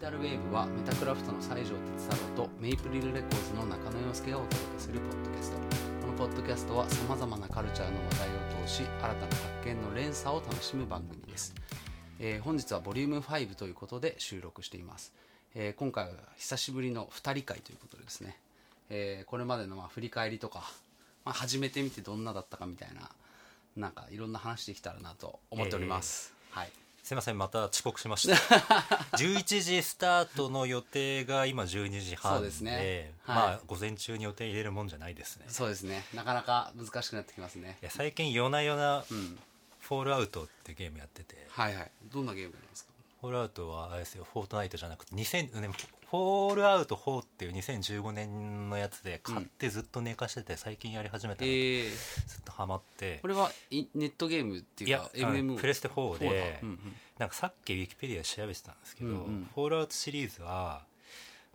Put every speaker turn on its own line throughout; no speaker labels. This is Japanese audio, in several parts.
タルウェーブはメタクラフトの西条哲太郎とメイプリルレコーズの中野洋介がお届けするポッドキャスト。このポッドキャストはさまざまなカルチャーの話題を通し新たな発見の連鎖を楽しむ番組です、えー本日はボリューム5ということで収録しています、えー今回は久しぶりの2人会ということでですね、えーこれまでのまあ振り返りとか、まあ、始めてみてどんなだったかみたいななんかいろんな話できたらなと思っております、はい
すいませんまた遅刻しました。11時スタートの予定が今12時半
そうですね。はい。
まあ午前中に予定入れるもんじゃないですね。
そうですね。なかなか難しくなってきますね。
いや最近夜な夜な
うん。
フォールアウトってゲームやってて。
はいはい。どんなゲームなんですか？
フォールアウトはあれですよフォートナイトじゃなくて2000ねフォールアウト4っていう2015年のやつで買ってずっと寝かしてて最近やり始めた
え
ら
ー、
ずっとハマって。
これはいネットゲームっていうか
いやあの
MMO
プレステ4でなんかさっきウィキペディアで調べてたんですけど、フォールアウトシリーズは、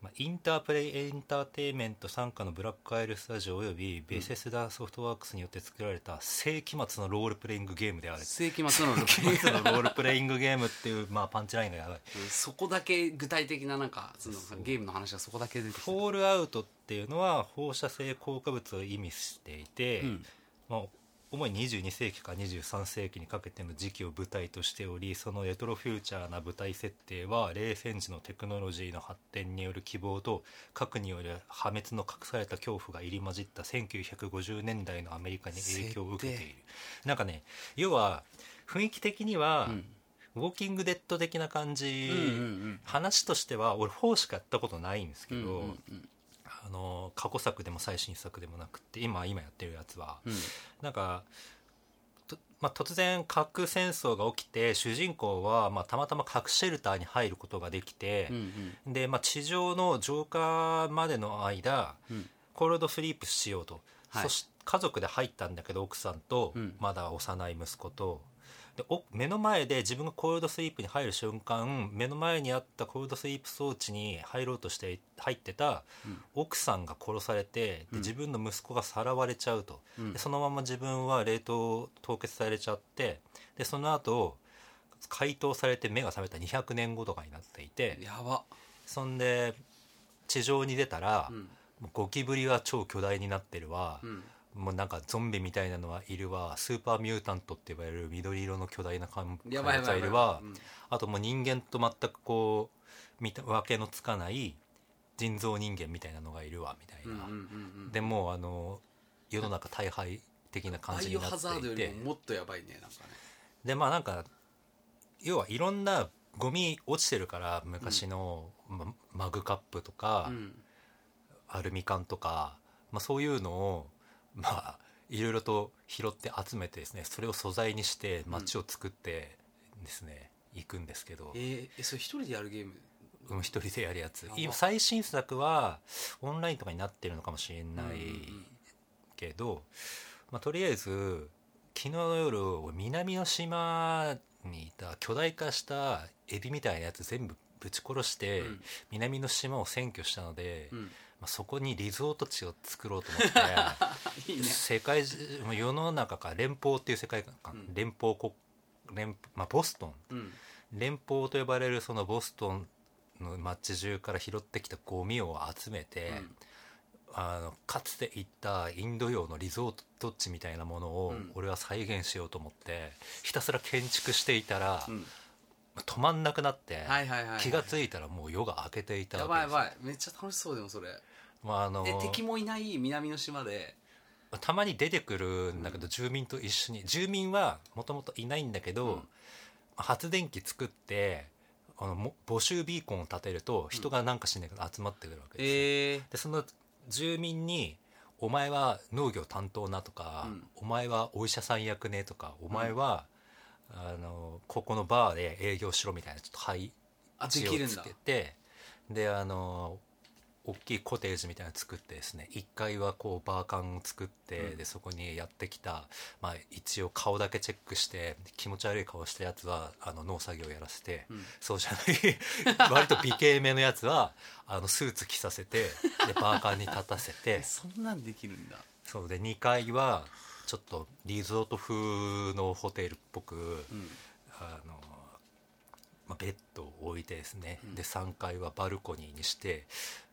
まあ、インタープレイエンターテインメント傘下のブラックアイルスタジオおよびベセスダソフトワークスによって作られた世紀末のロールプレイングゲームである。
世紀末のロ
ールプレイングゲームっていう、まあ、パンチラインがやばい。
そこだけ具体的ななんかそのゲームの話がそこだけ出てき
フォールアウトっていうのは放射性降下物を意味していて、
うん。
まあ、主に22世紀から23世紀にかけての時期を舞台としておりそのレトロフューチャーな舞台設定は冷戦時のテクノロジーの発展による希望と核による破滅の隠された恐怖が入り混じった1950年代のアメリカに影響を受けている。
設
なんかね要は雰囲気的には、
うん。
ウォーキングデッド的な感じ、話としては俺4しかやったことないんですけど、あの過去作でも最新作でもなくて今今やってるやつは、
うん。
なんか、とまあ、突然核戦争が起きて主人公は、まあ、たまたま核シェルターに入ることができて
うんう、ん。
で、まあ、地上の浄化までの間
うん。
コールドスリープしようと、
はい。
そし家族で入ったんだけど奥さんと、
うん。
まだ幼い息子とでお目の前で自分がコールドスリープに入る瞬間目の前にあったコールドスリープ装置に入ろうとして入ってた
うん。
奥さんが殺されて
うん。
で自分の息子がさらわれちゃうと、
うん。
でそのまま自分は冷凍凍結されちゃってでその後解凍されて目が覚めた200年後とかになっていて。
やば。
そんで地上に出たら、
うん。
ゴキブリは超巨大になってるわ。
う、ん
もうなんかゾンビみたいなのはいるわ。スーパーミュータントって呼ばれる緑色の巨大な怪物がいるわ。あともう人間と全くこう見た分けのつかない人造人間みたいなのがいるわみたいな、
うんうんうんうん。
でもうあの世の中大敗的な感
バ
じになっていて。
りももっとやばいねなんかね。
でまあなんか要はいろんなゴミ落ちてるから昔の、まマグカップとか、
うん。
アルミ缶とか、まあ、そういうのをまあいろいろと拾って集めてですねそれを素材にして街を作ってですね、行くんですけど。
えーえそれ一人でやるゲーム？
うん一人でやるやつ。今最新作はオンラインとかになってるのかもしれない
うんうん
けど、まあ、とりあえず昨日の夜俺南の島にいた巨大化したエビみたいなやつ全部ぶち殺して、
うん。
南の島を占拠したので、
うん。
まあ、そこにリゾート地を作ろうと思って
いいね。
世界中世の中から連邦っていう世界観、
うん。
連邦国連、まあ、ボストン。
うん。
連邦と呼ばれるそのボストンの街中から拾ってきたゴミを集めて、
うん。
あのかつて行ったインド洋のリゾート地みたいなものを
うん。
俺は再現しようと思ってひたすら建築していたら、
うん。
止まんなくなって、気が付いたらもう夜が明けていた
や
わけです
ばいやばい。めっちゃ楽しそうでもそれ
まああの
え敵もいない南の島で。
たまに出てくるんだけど、住民と一緒に。住民はもともといないんだけど、
うん。
発電機作ってあのも募集ビーコンを立てると人がなんかしないけど集まってくるわけですよ、
え
でその住民に「お前は農業担当な」とか、
うん。
お前はお医者さん役ね」とか「お前は、あのここのバーで営業しろ」みたいなちょっと配置をつけてであの大きいコテージみたいなの作ってですね1階はこうバーカンを作って、
うん。
でそこにやってきた、まあ、一応顔だけチェックして気持ち悪い顔したやつはあの農作業やらせて、
うん。
そうじゃない 割と美形めのやつはあのスーツ着させてでバーカンに立たせて。
え そんなんできるんだ。
そうで2階はちょっとリゾート風のホテルっぽく、
うん。
あのままあ、ベッドを置いてですね、
うん。
で3階はバルコニーにして、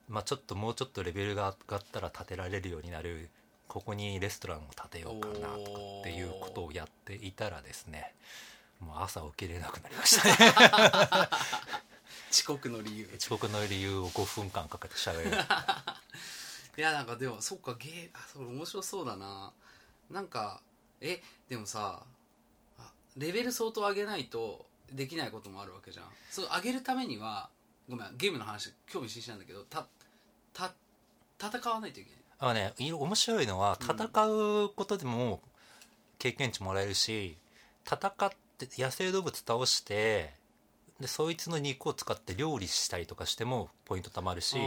まあ、ちょっともうちょっとレベルが上がったら建てられるようになるここにレストランを建てようかなとかっていうことをやっていたらですねもう朝起きれなくなりましたね。
遅刻の理由。
遅刻の理由を5分間かけてしゃべる。
いやなんかでもそっかゲーあそれ面白そうだな。なんかえでもさあレベル相当上げないとできないこともあるわけじゃん。そう上げるためにはごめんゲームの話興味津々なんだけどたた戦わないといけない。
あのね面白いのは
うん。
戦うことでも経験値もらえるし戦って野生動物倒してでそいつの肉を使って料理したりとかしてもポイント貯まるし
あ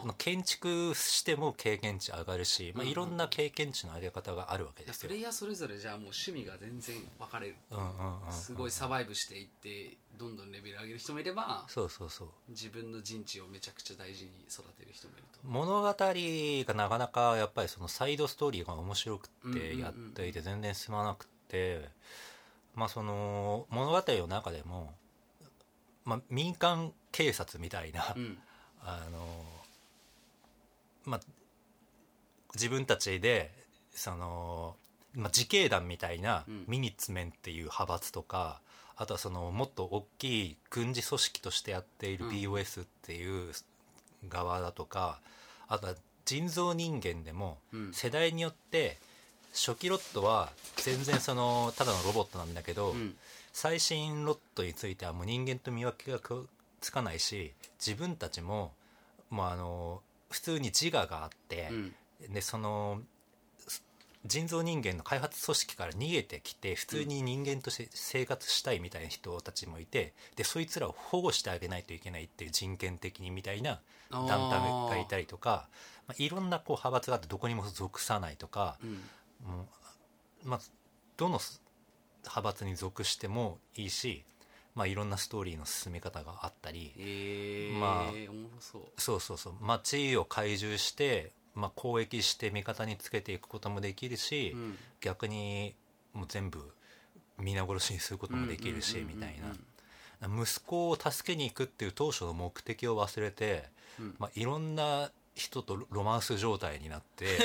その建築しても経験値上がるし、まあ、
うんうん。
いろんな経験値の上げ方があるわけですよ。
プレ。イヤーそれぞれじゃあもう趣味が全然分かれる。
うんうんうんうん。
すごいサバイブしていってどんどんレベル上げる人もいれば
そうそうそう。
自分の陣地をめちゃくちゃ大事に育てる人もいると。
物語がなかなかやっぱりそのサイドストーリーが面白く
うんうんうん
てやっていて全然進まなくてまあその物語の中でも、まあ、民間警察みたいな、
うん。
あのまあ自分たちでその、まあ、自警団みたいな
うん。
ミニッツメンっていう派閥とか、あとはそのもっと大きい軍事組織としてやっている
うん。
BOS っていう側だとか、あとは人造人間でも
うん。
世代によって初期ロットは全然そのただのロボットなんだけど、
うん
最新ロットについてはもう人間と見分けがつかないし自分たちももうあの普通に自我があって
う、ん。
でそのす人造人間の開発組織から逃げてきて普通に人間として生活したいみたいな人たちもいてでそいつらを保護してあげないといけないっていう人権的にみたいな団体がいたりとか、まあ、いろんなこう派閥があってどこにも属さないとか、
うん。
もうまあ、どの派閥に属してもいいし、まあ、いろんなストーリーの進め方があったり
えー、
まあ
そう。
そうそうそう。街を開獣して、まあ、攻撃して味方につけていくこともできるし、
うん。
逆にもう全部皆殺しにすることもできるし、みたいな。息子を助けに行くっていう当初の目的を忘れて、
うん。
まあ、いろんな人とロマンス状態になって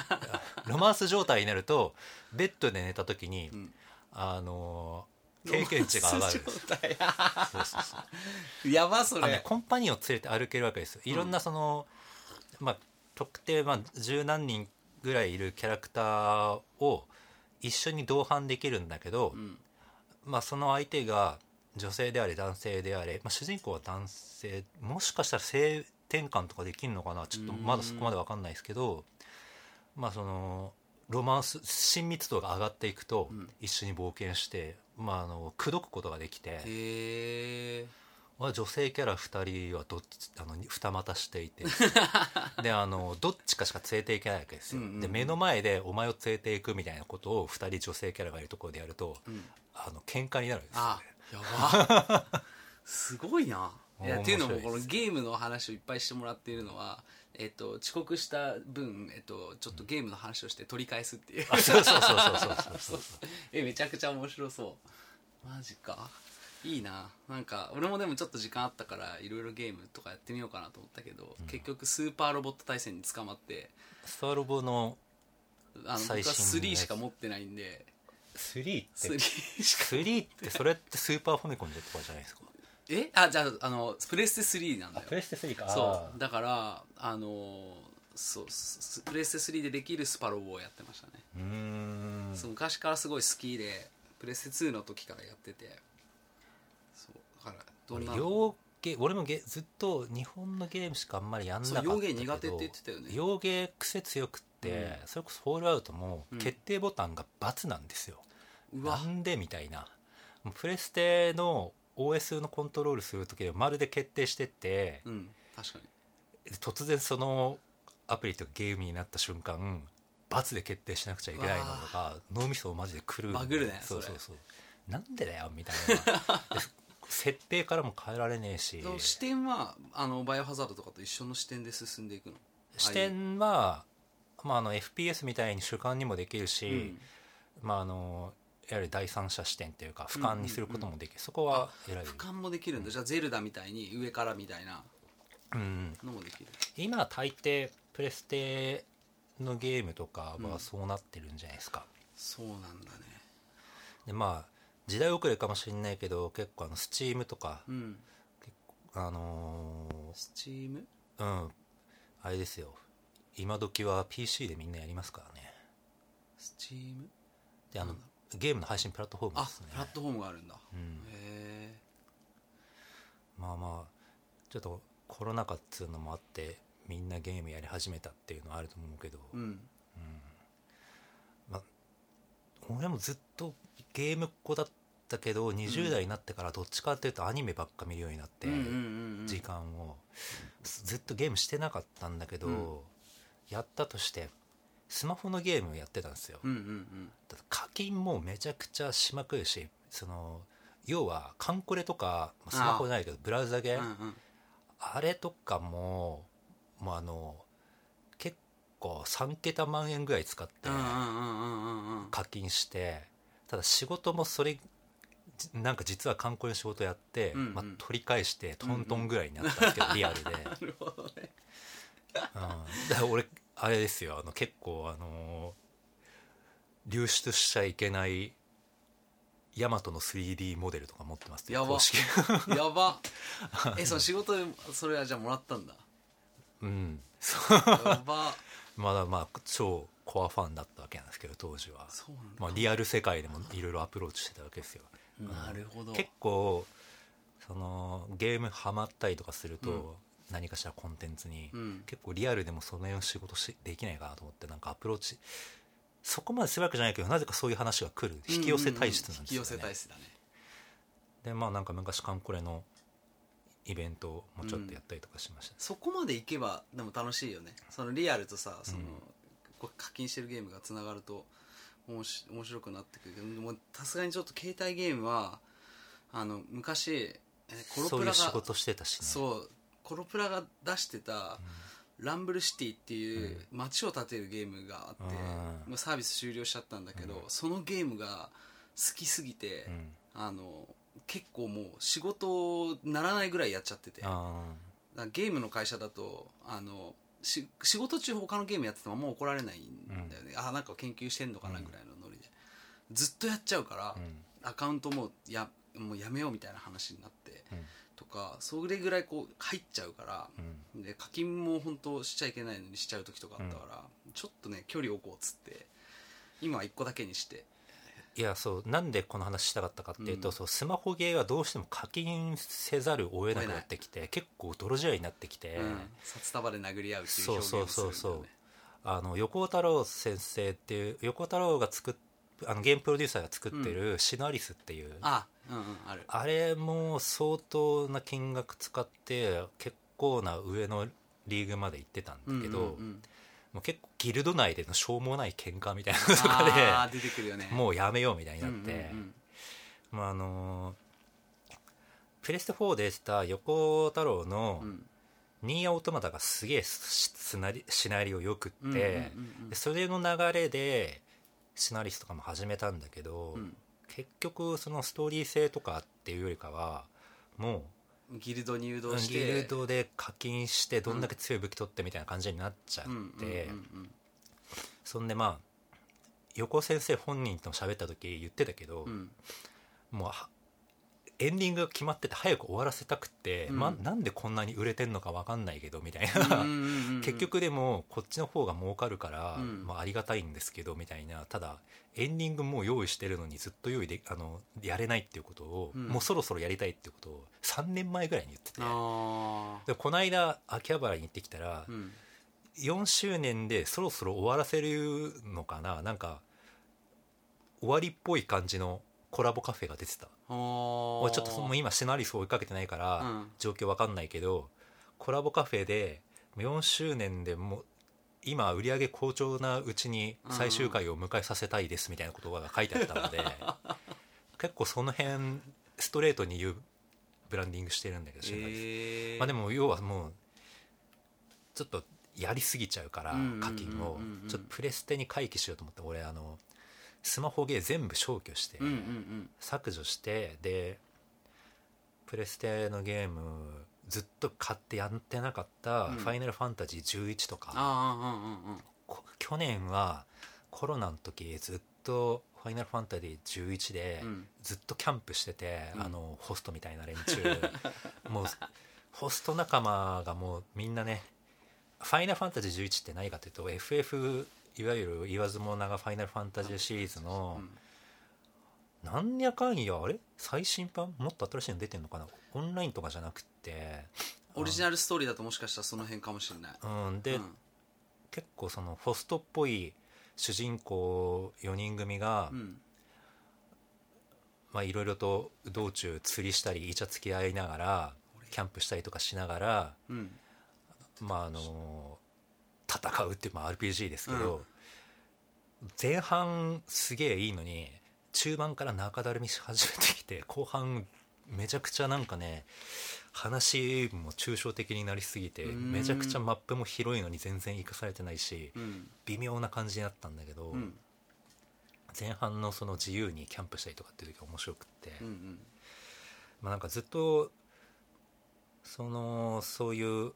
ロマンス状態になるとベッドで寝た時に、
うん
あの経験値が上がる。そうそうそう。
やばそ
あのね
れ
コンパニオンを連れて歩けるわけですよ。いろんなその、まあ特定、まあ、十何人ぐらいいるキャラクターを一緒に同伴できるんだけど、
うん。
まあ、その相手が女性であれ男性であれ、まあ、主人公は男性もしかしたら性転換とかできるのかな？ちょっとまだそこまで分かんないですけどまあそのロマンス親密度が上がっていくと
うん。
一緒に冒険して、まあ、あの口説くことができて、
へえ
まあ女性キャラ2人はどっちあの二股していて。であのどっちかしか連れていけないわけですよ、
うんうんうん。
で目の前でお前を連れていくみたいなことを2人女性キャラがいるところでやると
うん。
あの喧嘩になるんですよ
あ
ね
やば。すごいな。いや
面
っていうのもこのゲームの話をいっぱいしてもらっているのはえっと遅刻した分えっとちょっとゲームの話をして取り返すっていう。
あそうそうそうそうそうそう。そ う
えめちゃくちゃ面白そう。マジか。いいな。なんか俺もでもちょっと時間あったからいろいろゲームとかやってみようかなと思ったけど、結局スーパーロボット対戦に捕まって。
スターロボの
あの僕は
最新のやつ。
3しか持ってないんで。
3って
？3しか。
3ってそれってスーパーファミコンでとかじゃないですか？
え？あじゃああのプレステ3なんだよ。
レステ3か。
そう。だからあのーそうスプレステ3でできるスパロボをやってましたね、
うーん。
そう昔からすごい好きでプレステ2の時からやってて。そう。だからどん
俺
な
洋ゲ俺もゲずっと日本のゲームしかあんまりやんなかったけど
そう洋ゲー苦手って言ってたよね。
洋ゲー癖強くって、それこそフォールアウトも
うん。
決定ボタンが×なんですよ、
うわ。
なんで？みたいな。プレステの OS のコントロールする時はまるで決定してって
うん確かに。
突然そのアプリとかゲームになった瞬間×で決定しなくちゃいけないのとか脳みそをマジで狂う。
バグるねそ
うそうそう。なんでだよみたいな。で設定からも変えられねえし。
視点はあのバイオハザードとかと一緒の視点で進んでいくの？
視点は、まあ、あの FPS みたいに主観にもできるし、
うん。
まあ、あのやはり第三者視点っていうか俯瞰にすることもできる、そこは偉い。
俯瞰もできるんだ、じゃあゼルダみたいに上からみたいな。
うん
のもできる。
今大抵プレステのゲームとかはそうなってるんじゃないですか、
そうなんだね。
でまあ時代遅れかもしれないけど結構あのスチームとか
うん。
あの
スチーム？
ーうん。あれですよ。今時は PC でみんなやりますからね。
スチーム？
であのゲームの配信プラットフォーム
あ
ですね。
プラットフォームがあるんだ、
うん。
へえ
まあまあちょっとコロナ禍っつうのもあってみんなゲームやり始めたっていうのはあると思うけど、
うん。
まあ、俺もずっとゲームっ子だったけど20代になってからどっちかっていうとアニメばっか見るようになって、
うんうんうんうん。
時間を。ずっとゲームしてなかったんだけど、
うん。
やったとしてスマホのゲームをやってたんですよ、
うんうん
だって課金もめちゃくちゃしまくるしその要はカンコレとかまあスマホじゃないけどブラウザゲー、
うんうん。うん
あれとかももうあの結構3桁万円ぐらい使って
うんうんうんうんうん。うん
課金してただ仕事もそれじなんか実は観光の仕事やって、
うんうん。
まあ、取り返してトントンぐらいになったんですけど、リアルで、うん、
なるほどね。
だから俺あれですよあの結構あの流出しちゃいけないヤマトの 3D モデルとか持ってますよ
やば。やば。えその仕事でそれはじゃあもらったんだ？
うん。
やば。
まだまあ超コアファンだったわけなんですけど当時は、
そうなんだ、
まあ、リアル世界でもいろいろアプローチしてたわけですよ。
なるほど。
結構そのゲームハマったりとかすると、
うん
何かしらコンテンツに、
うん。
結構リアルでもその辺の仕事しできないかなと思ってなんかアプローチそこまでするわけじゃないけどなぜかそういう話が来る。引き寄せ体質なんですよね、
引き寄せ体質だね。
でまあなんか昔カンコレのイベントもちょっとやったりとかしました、
そこまでいけばでも楽しいよね。そのリアルとさその、
うん
課金してるゲームがつながるとおもし面白くなってくるけどでもさすがにちょっと携帯ゲームはあの昔えコロ
そういう
プラが
仕事してたしね。
そうコロプラが出してた、ランブルシティっていう街を建てるゲームがあって、
うん。
もうサービス終了しちゃったんだけど、
うん。
そのゲームが好きすぎて、
うん。
あの結構もう仕事ならないぐらいやっちゃってて。ゲームの会社だとあのし仕事中他のゲームやっててももう怒られないんだよね、あなんか研究してんのかなぐらいのノリで、ずっとやっちゃうから、
うん。
アカウントもやもうやめようみたいな話になって。
うん
とかそれぐらいこう入っちゃうから、
うん。
で課金も本当しちゃいけないのにしちゃう時とかあったから、ちょっとね距離を置こうっつって今は1個だけにして。
いやそうなんでこの話したかったかっていうと、
うん。
そうスマホゲーはどうしても課金せざるを得なくなってきて結構泥仕合になってきて、
うん。札束で殴り合うっていう
そう
表現
そう
をするんだよね。
そうそうあの横尾太郎先生っていう横尾太郎が作っあのゲームプロデューサーが作ってるシノアリスっていう、
あうんうんある。
あれも相当な金額使って結構な上のリーグまで行ってたんだけど、
うんうんうん。
もう結構ギルド内でのしょうもない喧嘩みたいなのとかで
出てくるよね。
もうやめようみたいになって、まああのプレステ4で出た横尾太郎のニーヤオートマタがすげえシシナリシナリオよくって、でそれの流れでシナリスとかも始めたんだけど、
うん
結局そのストーリー性とかっていうよりかはも
ギルドに誘
う
導して
ギルドで課金してどんだけ強い武器取ってみたいな感じになっちゃって、そんでまあ横尾先生本人とも喋った時言ってたけど、
うんうん。
もうはエンディングが決まってて早く終わらせたくって、
うん。
ま、なんでこんなに売れてんのか分かんないけどみたいな、結局でもこっちの方が儲かるから、
うん。
まあ、ありがたいんですけどみたいな。ただエンディングもう用意してるのにずっと用意であのやれないっていうことを、
うん。
もうそろそろやりたいっていうことを3年前ぐらいに言ってて。
あ
でこの間秋葉原に行ってきたら、
ーうん。
4周年でそろそろ終わらせるのかな。なんか終わりっぽい感じのコラボカフェが出てた俺ちょっともう今シナリス追いかけてないから、
うん。
状況わかんないけどコラボカフェで4周年でもう今売り上げ好調なうちに最終回を迎えさせたいですみたいなことが書いてあったので 結構その辺ストレートに言うブランディングしてるんだけど、
えー。
まあでも要はもうちょっとやりすぎちゃうから課金を。ちょっとプレステに回帰しようと思って俺あのスマホゲー全部消去して、削除してでプレステのゲームずっと買ってやってなかった
うん「
ファイナルファンタジー11」とか、去年はコロナの時ずっと「ファイナルファンタジー11」で
うん。
ずっとキャンプしてて、
うん。
あのホストみたいな連中。もうホスト仲間がもうみんなね「ファイナルファンタジー11」って何かというと FF いわゆる言わずも長ファイナルファンタジーシリーズの、
うん。
なんやかんやあれ？最新版？もっと新しいの出てんのかな？オンラインとかじゃなくって。
オリジナルストーリーだともしかしたらその辺かもしれない。
うん。で、
うん。
結構そのホストっぽい主人公4人組が、
うん。
まあいろいろと道中釣りしたりイチャつき合いながらキャンプしたりとかしながら
うん。
まああの戦うっていう、まあ、RPG ですけど、前半すげえいいのに中盤から中だるみし始めてきて後半めちゃくちゃなんかね話も抽象的になりすぎて
うん。
めちゃくちゃマップも広いのに全然生かされてないし
うん。
微妙な感じになったんだけど、
うん。
前半のその自由にキャンプしたりとかっていう時が面白くって、
うん。
まあ、なんかずっとそのそういう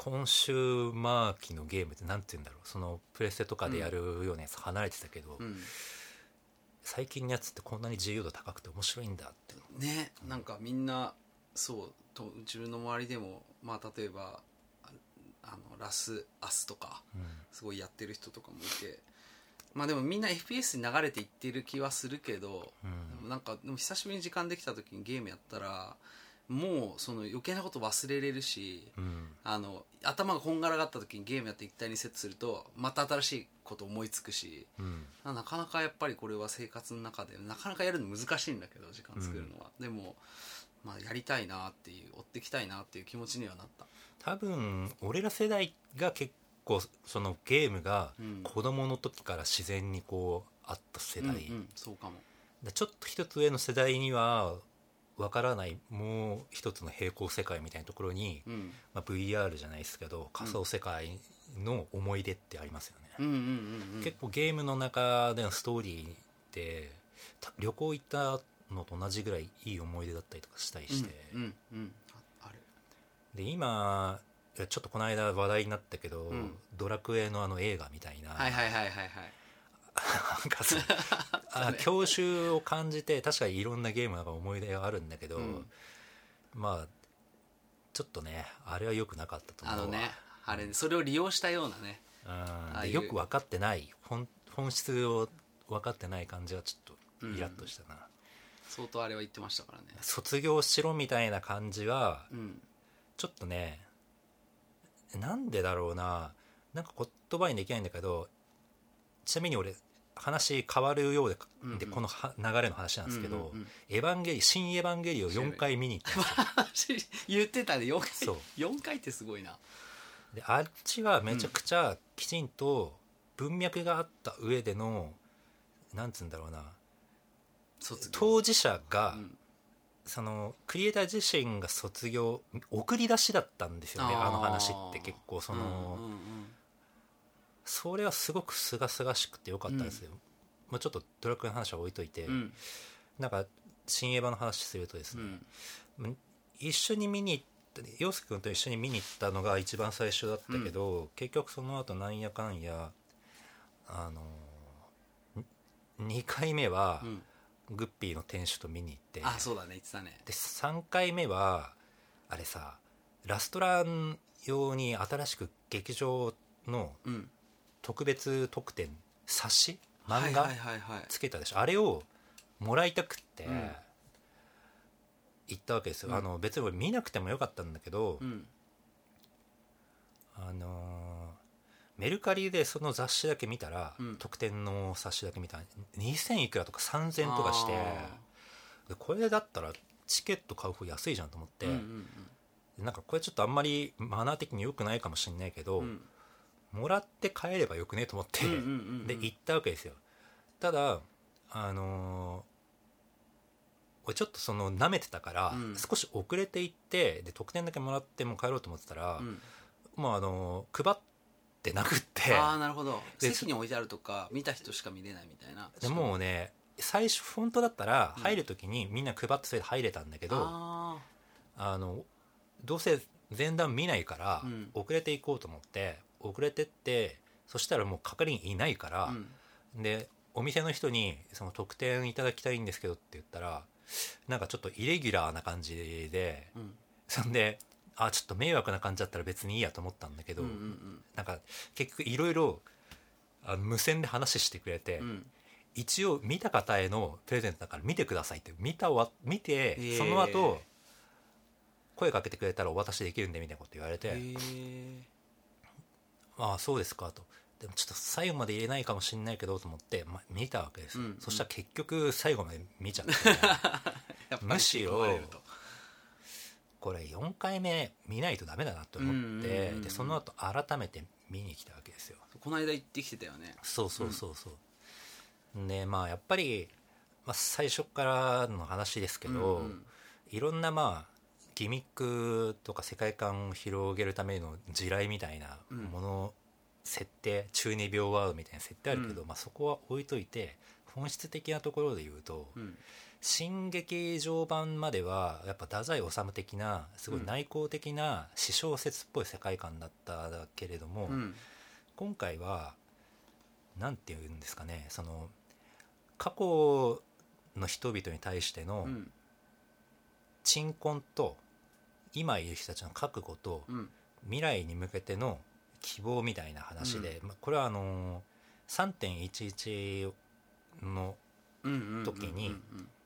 コンシューマー機のゲームってなんて言うんだろう。そのプレステとかでやるようなやつ離れてたけど、
うん。
最近のやつってこんなに自由度高くて面白いんだって
ねなんかみんなそうと自分の周りでもまあ例えばああのラスアスとか
うん。
すごいやってる人とかもいてまあでもみんな FPS に流れていってる気はするけど、
うん。
なんかでも久しぶりに時間できた時にゲームやったらもうその余計なこと忘れれるし
うん。
あの頭がこんがらがった時にゲームやって一体にセットするとまた新しいこと思いつくし
うん。
なかなかやっぱりこれは生活の中でなかなかやるの難しいんだけど時間作るのは、でも、まあ、やりたいなっていう追っていきたいなっていう気持ちにはなった。
多分俺ら世代が結構そのゲームが
うん。
子供の時から自然にこうあった世代、
うんうんそうかも。
でちょっと一つ上の世代にはわからないもう一つの平行世界みたいなところに、
うん。
まあ、VR じゃないですけど仮想世界の思い出ってありますよね、
うんうんうんうん
結構ゲームの中でのストーリーってた旅行行ったのと同じぐらいいい思い出だったりとかしたりして、
うんうんうん。あある。
で今ちょっとこの間話題になったけど、
ん。
ドラクエのあの映画みたいな、
はいはいはいはいはい
あ郷愁を感じて確かにいろんなゲームなんか思い出があるんだけど、
うん。
まあちょっとねあれは良くなかったと思うわ。
あのねあれそれを利用したようなね。
うん。よく分かってない本本質を分かってない感じはちょっとイラッとしたな、
相当あれは言ってましたからね。
卒業しろみたいな感じは
うん。
ちょっとねなんでだろうな。なんか言葉にできないんだけどちなみに俺話変わるようで,、
うんうん。
でこのは流れの話なんですけど、
うんうんうん。
エヴァンゲリ新エヴァンゲリを4回見に行った。んですよ
言ってたね4回。
そう。
4回ってすごいな。
であっちはめちゃくちゃきちんと文脈があった上での、なんつうんだろうな。当事者が、
うん。
そのクリエイター自身が卒業送り出しだったんですよね
あ
の話って結構その、
うんうんうん
それはすごく清々しくてよかったですよ、まあ、ちょっとドラクエの話は置いといて、
うん。
なんか新エヴァの話するとです
う
ね、
ん。
一緒に見に行った陽介君と一緒に見に行ったのが一番最初だったけど、結局その後なんやかんやあの2回目は
うん。
グッピーの店主と見に行って、
あそうだね。言ってたね。
で3回目はあれさラストラン用に新しく劇場の
うん
特別特典冊子？漫画？つけたでしょ、あれをもらいたくって
うん。
行ったわけですよ、
うん。
あの別に俺見なくてもよかったんだけど、
うん。
あのーメルカリでその雑誌だけ見たら、
うん。
特典の冊子だけ見たら2000いくらとか3000とかしてこれだったらチケット買う方安いじゃんと思って、
ーう
なんかこれちょっとあんまりマナー的に良くないかもしれないけど、
うん
もらって帰ればよくねと思って、で行ったわけですよ。ただあのー俺ちょっとその舐めてたから、
うん。
少し遅れて行ってで特典だけもらってもう帰ろうと思ってたら、
うん。
もうあのー配ってなくって
ああなるほど。
で
席に置いてあるとか見た人しか見れないみたいな。
でもうね最初フォントだったら入る時にみんな配ってそれで入れたんだけど、
あ
あのどうせ前段見ないから
うん。
遅れていこうと思って遅れてってそしたらもう係員いないから
あ、うん。
でお店の人に「その特典いただきたいんですけど」って言ったらなんかちょっとイレギュラーな感じで
うん。
そんであちょっと迷惑な感じだったら別にいいやと思ったんだけど、
うんうん
なんか結局いろいろ無線で話してくれて、
うん。うん
一応見た方へのプレゼントだから見てくださいって見たわ見て、
ー
その後声かけてくれたらお渡しできるんでみたいなこと言われて、ああそうですかと。でもちょっと最後まで入れないかもしれないけどと思って、まあ、見たわけです。よ、
うん。
そしたら結局最後まで見ちゃって むしろこれ4回目見ないとダメだなと思って、
うんうんうんうん。
でその後改めて見に来たわけですよ。
この間行ってきてたよね。
そうそうそうそう、でまあやっぱり、まあ、最初からの話ですけど、
うんうん。
いろんなまあギミックとか世界観を広げるための地雷みたいなもの、設定中二病ワードみたいな設定あるけど、
うん。
まあ、そこは置いといて本質的なところで言うと、
うん。
新劇場版まではやっぱ太宰治的なすごい内向的な私小説っぽい世界観だったけれども、
うん。
今回はなんていうんですかねその過去の人々に対しての
うん。
鎮魂と今いる人たちの覚悟と
うん。
未来に向けての希望みたいな話で、まあこれはあの3.11の時に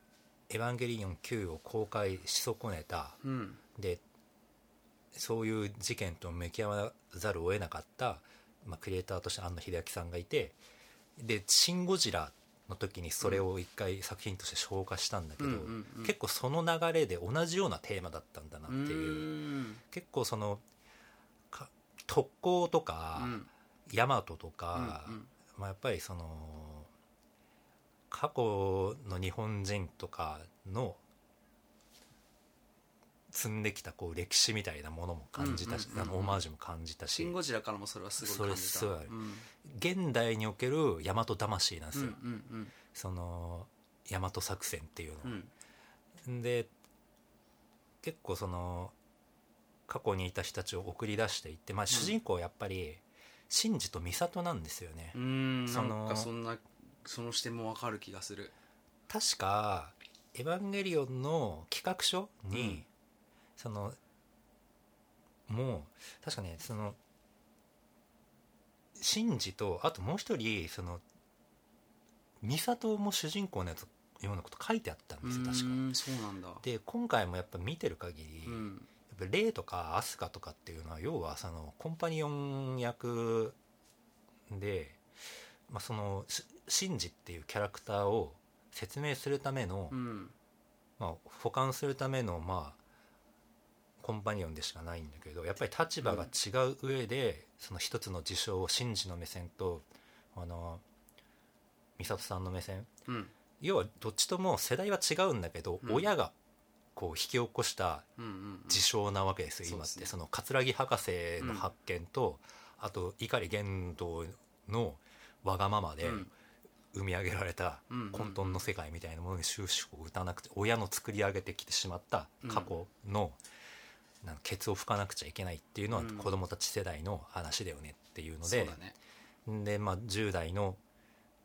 「エヴァンゲリオン9」を公開し損ねた。
うん。
でそういう事件と向き合わざるを得なかった、まあ、クリエイターとして庵野秀明さんがいてで「シン・ゴジラ」の時にそれを一回作品として消化したんだけど、結構その流れで同じようなテーマだったんだなっていう。
うん。
結構そのか特攻とか、
うん。
ヤマトとか、まあ、やっぱりその過去の日本人とかの積んできたこう歴史みたいなものも感じたし、あのオマージュも感じたし。
シン・ゴジラからもそれはすごい感じた。
それすごい
うん
現代における大和魂なんですよ、その大和作戦っていうのは。
う、ん。
で結構その過去にいた人たちを送り出していって、まあ、主人公はやっぱりシンジとミサトなんですよね、
うんな
その
んかそんなその視点もわかる気がする。
確か「エヴァンゲリオン」の企画書に、
うん
そのもう確かねそのシンジとあともう一人そのミサトも主人公のやつようなこと書いてあったんですよ確か。
うんそうなんだ。
で今回もやっぱ見てる限り、やっ
うん
ぱレイとかアスカとかっていうのは要はそのコンパニオン役で、まあ、そのシシンジっていうキャラクターを説明するための、
うん。
まあ、補完するためのまあコンパニオンでしかないんだけどやっぱり立場が違う上で、その一つの事象をシンジの目線とあの美里さんの目線。
うん。
要はどっちとも世代は違うんだけど、
うん。
親がこう引き起こした事象なわけですよ、今っ
そうですね。
てその桂木博士の発見と、あと碇玄道のわがままで
うん。
生み上げられた
うん。
混沌の世界みたいなものに終止符を打たなくて親の作り上げてきてしまった過去の、なんかケツを拭かなくちゃいけないっていうのは
うん。
子供たち世代の話だよねっていうので。で、まあ、10代の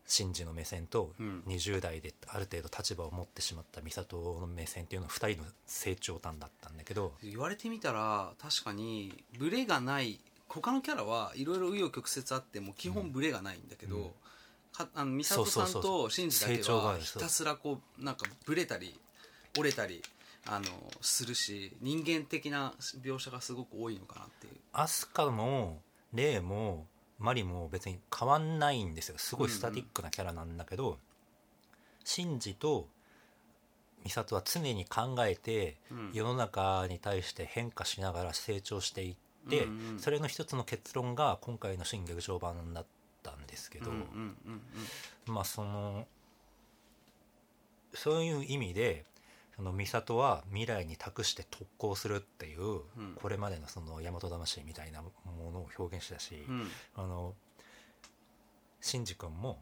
シンジの目線と
うん。
20代である程度立場を持ってしまった美里の目線っていうのは2人の成長端だったんだけど。
言われてみたら確かにブレがない他のキャラはいろいろ紆余曲折あっても基本ブレがないんだけど、
うん。
かあの美里さんとシンジだけはひたすらこうなんかブレたり折れたりあのするし人間的な描写がすごく多いのかなっていう。
アスカもレイもマリも別に変わんないんですよ。すごいスタティックなキャラなんだけど、シンジとミサトは常に考えて
うん。
世の中に対して変化しながら成長していって、
うんうん
それの一つの結論が今回の新劇場版だったんですけど、
うんうんうん。
まあそのそういう意味でその美里は未来に託して特攻するっていう、
ん。
これまでのその大和魂みたいなものを表現してたし、
うん。うん
あのシンジ君も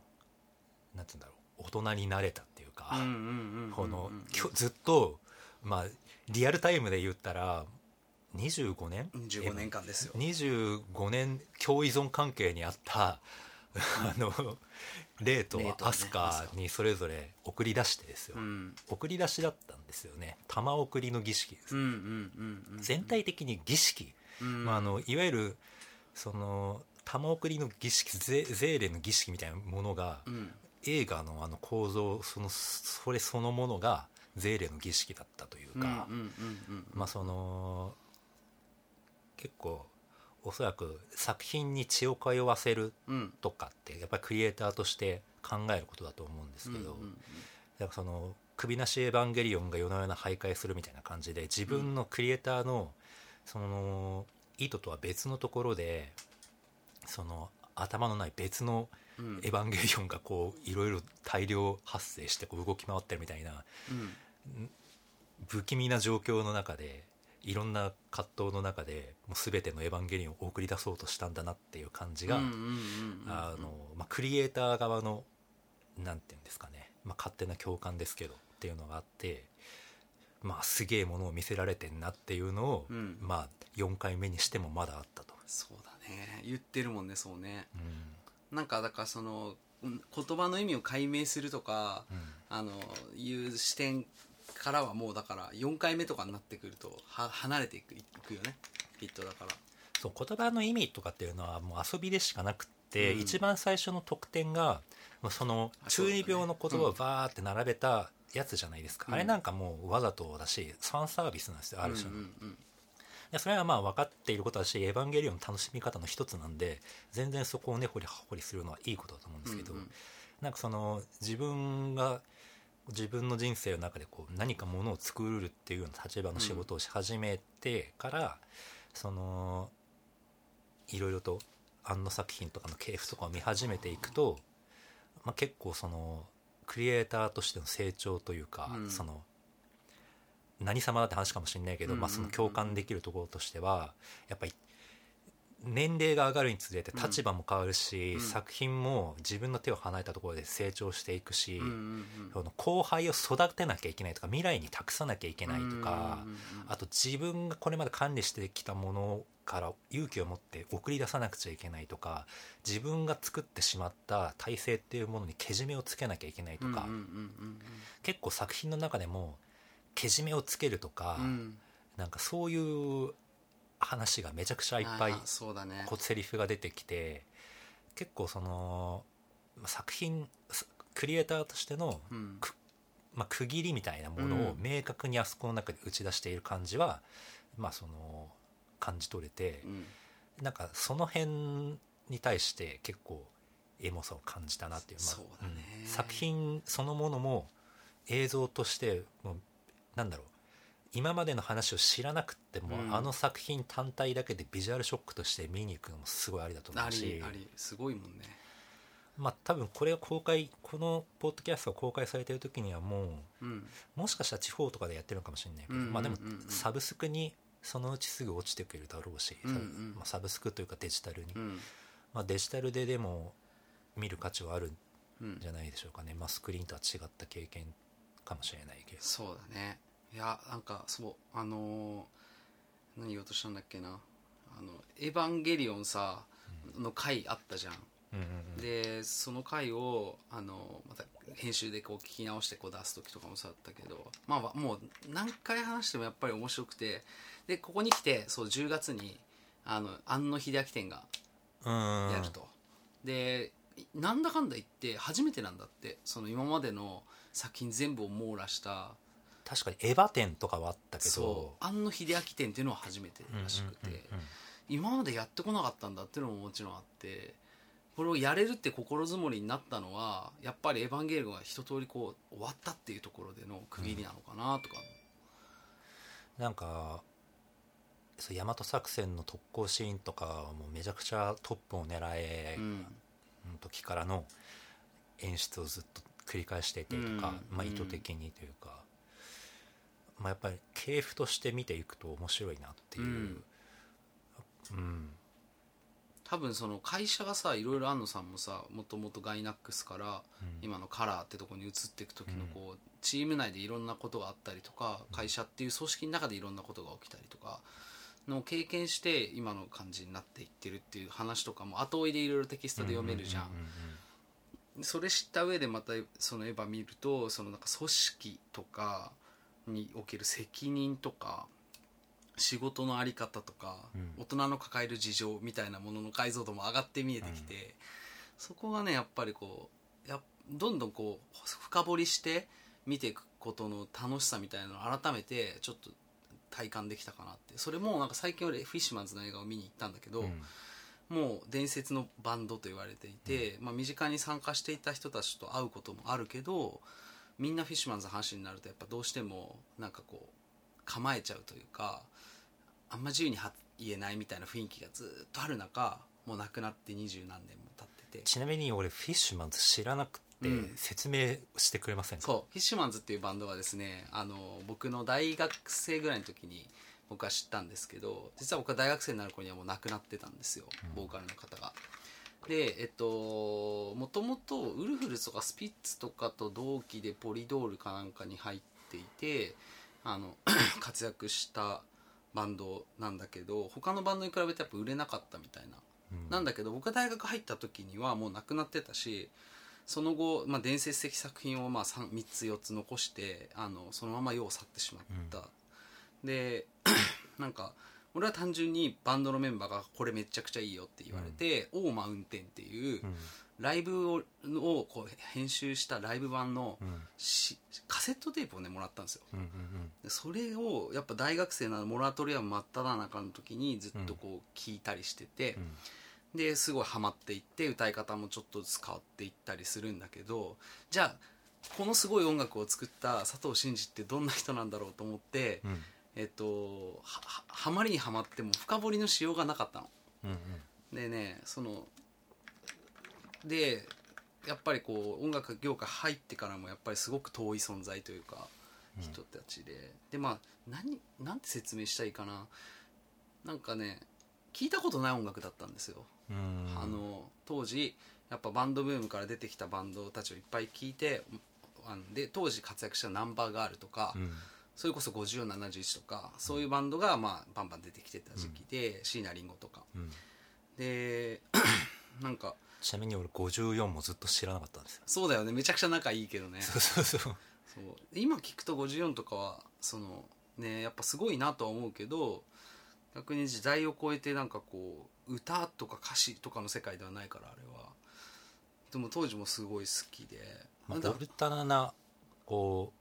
なんて言うんだろう大人になれたっていうか、このずっとまあリアルタイムで言ったら25年
？15年間ですよ。
25年共依存関係にあったあのレイとアスカにそれぞれ送り出してですよ、
うん。
送り出しだったんですよね。玉送りの儀式です、全体的に儀式、
うん。
まあ、あのいわゆるその玉送りの儀式ゼゼーレの儀式みたいなものが、
うん。
映画のあの構造そのそれそのものがゼーレの儀式だったというか、まあその結構おそらく作品に血を通わせる
うん。
とかってやっぱりクリエイターとして考えることだと思うんですけど、だからその首なしエヴァンゲリオンが夜な夜な徘徊するみたいな感じで自分のクリエイターのその意図とは別のところでその頭のない別の
うん。
エヴァンゲリオンがこういろいろ大量発生してこう動き回ってるみたいな
うん
不気味な状況の中でいろんな葛藤の中でもう全てのエヴァンゲリオンを送り出そうとしたんだなっていう感じが、クリエイター側のなんていうんですかね、まあ、勝手な共感ですけどっていうのがあって、まあ、すげえものを見せられてんなっていうのを、
うん。
まあ、4回目にしてもまだあったと。
そうだね。言ってるもんねそうね。
うん。
なんかだからそのうん言葉の意味を解明するとか
うん。
あのいう視点からはもうだから4回目とかになってくるとは離れていくいくよね。きっとだから。
そう言葉の意味とかっていうのはもう遊びでしかなくって、
うん。
一番最初の得点がその中二病の言葉をバーって並べたやつじゃないですか、
うん
あれなんかもうわざとだしファンサービスなんですよある種の、
うんうん
でそれはまあ分かっていることだしエヴァンゲリオンの楽しみ方の一つなんで全然そこを根掘り葉掘りするのはいいことだと思うんですけど、
うんうん。
なんかその自分が自分の人生の中でこう何かものを作るっていうような立場の仕事をし始めてから、そのいろいろとあの作品とかの系譜とかを見始めていくと、まあ、結構そのクリエイターとしての成長というか、
うん。
その何様だって話かもしれないけど、まあ、その共感できるところとしてはやっぱり年齢が上がるにつれて立場も変わるし、
うん。
作品も自分の手を離れたところで成長していくし、その後輩を育てなきゃいけないとか未来に託さなきゃいけないとか、あと自分がこれまで管理してきたものから勇気を持って送り出さなくちゃいけないとか自分が作ってしまった体制っていうものにけじめをつけなきゃいけないとか、結構作品の中でもけじめをつけるとか、
うんうん。
なんかそういう話がめちゃくちゃいっぱい
そうだね。
こうセリフが出てきて結構そのまあ作品すクリエイターとしての、
うん。
くまあ、区切りみたいなものを
うん。
明確にあそこの中で打ち出している感じは、まあその感じ取れて
う、ん。
なんかその辺に対して結構エモさを感じたなっていう,、まあ
そうだね。
うん。作品そのものも映像としてもうなんだろう今までの話を知らなくっても、
うん。
あの作品単体だけでビジュアルショックとして見に行くのもすごいありだと思
あ
うし。
りあり。すごいもんね。
まあ多分これが公開このポッドキャストが公開されてる時にはもう
うん。
もしかしたら地方とかでやってるのかもしれないけど、
うんうんうんうん。
まあでもサブスクにそのうちすぐ落ちてくるだろうし、
うんうん。
まあ、サブスクというかデジタルに、
うん。
まあ、デジタルででも見る価値はあるん
うん。
じゃないでしょうかね、まあ、スクリーンとは違った経験かもしれないけど。
そうだねいやなんかそうあのー何言おうとしたんだっけな。あの「エヴァンゲリオンさ」の回あったじゃん。
うんうんうん。
でその回をあのまた編集でこう聞き直してこう出す時とかもそうだったけどまあもう何回話してもやっぱり面白くてでここに来てそう10月にあの庵野秀明展が
うん。
やると、でなんだかんだ言って初めてなんだって。その今までの作品全部を網羅した
確かにエヴァ展とかはあったけど
庵野秀明展っていうのは初めてらしくて、
うんうんうんうん。
今までやってこなかったんだっていうのももちろんあってこれをやれるって心づもりになったのはやっぱり「エヴァンゲリオン」が一通りこう終わったっていうところでの区切りなのかなとか、
なんかそう大和作戦の特攻シーンとかはもうめちゃくちゃトップを狙え、
うん。
の時からの演出をずっと繰り返していてとか、
うん。
まあ、意図的にというか、まあ、やっぱり系譜として見ていくと面白いなっていう、うん。
多分その会社がさいろいろ安野さんもさもともとガイナックスから今のカラーってとこに移っていく時のこう、チーム内でいろんなことがあったりとか会社っていう組織の中でいろんなことが起きたりとかの経験して今の感じになっていってるっていう話とかも後追いでいろいろテキストで読めるじゃん。それ知った上でまたそのエヴァ見るとそのなんか組織とかにおける責任とか仕事の在り方とか、
うん。
大人の抱える事情みたいなものの解像度も上がって見えてきて、そこがねやっぱりこうやどんどんこう深掘りして見ていくことの楽しさみたいなのを改めてちょっと体感できたかなって。それもなんか最近俺フィッシュマンズの映画を見に行ったんだけど、
うん。
もう伝説のバンドと言われていて、まあ、身近に参加していた人たちと会うこともあるけどみんなフィッシュマンズの話になるとやっぱどうしてもなんかこう構えちゃうというかあんま自由には言えないみたいな雰囲気がずっとある中もう亡くなって二十何年も経ってて。
ちなみに俺フィッシュマンズ知らなくて
うん。
説明してくれませんか、
そう。フィッシュマンズっていうバンドはですねあの僕の大学生ぐらいの時に僕は知ったんですけど実は僕は大学生になる頃にはもう亡くなってたんですよ、ボーカルの方が。でえっともともとウルフルズとかスピッツとかと同期でポリドールかなんかに入っていてあの 活躍したバンドなんだけど他のバンドに比べてやっぱ売れなかったみたいな。
うん。
なんだけど僕が大学入った時にはもう亡くなってたしその後、まあ、伝説的作品をまあ 3, 3つ4つ残してあのそのまま世を去ってしまった、で なんか俺は単純にバンドのメンバーがこれめちゃくちゃいいよって言われて「オーマウンテン」っていう
うん。
ライブををこう編集したライブ版の
うん。
しカセットテープをねもらったんですよ。
うんうん
でそれをやっぱ大学生のモラトリアム真っ只中の時にずっとこう聞いたりしてて、
うん。
ですごいハマっていって歌い方もちょっとずつ変わっていったりするんだけどじゃあこのすごい音楽を作った佐藤真二ってどんな人なんだろうと思って、
うん
えっとははハマりにはまっても深掘りのしようがなかったの。
うんうん。
でねそのでやっぱりこう音楽業界入ってからもやっぱりすごく遠い存在というか
うん。
人たちで、でまあ何なんて説明したらいいかな。なんかね聞いたことない音楽だったんですよ、
うん。
あの当時やっぱバンドブームから出てきたバンドたちをいっぱい聞いてで当時活躍したナンバーガールとか、
うん
それこそ5471とかそういうバンドがまあバンバン出てきてた時期で、椎名林檎とか。
うん。
で なんか
ちなみに俺54もずっと知らなかったんですよ。
そうだよね。めちゃくちゃ仲いいけどね。
そうそうそう。
そう。今聞くと54とかはそのねやっぱすごいなとは思うけど逆に時代を超えてなんかこう歌とか歌詞とかの世界ではないからあれは。でも当時もすごい好きで、
まあ、オルタナなこう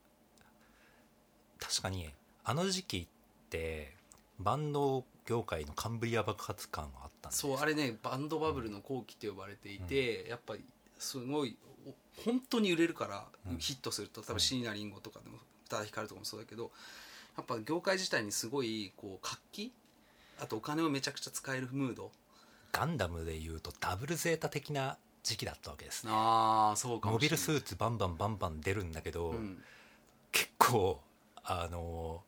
確かにあの時期ってバンド業界のカンブリア爆発感はあったんです
そうあれねバンドバブルの後期って呼ばれていて、やっぱりすごいお本当に売れるから、
うん。
ヒットすると。多分椎名林檎とかでも宇多田ヒカルとかもそうだけどやっぱ業界自体にすごいこう活気あとお金をめちゃくちゃ使えるムード。
ガンダムでいうとダブルゼータ的な時期だったわけですね。
ああそうか
モビルスーツバンバンバンバン出るんだけど、
うん。
結構あの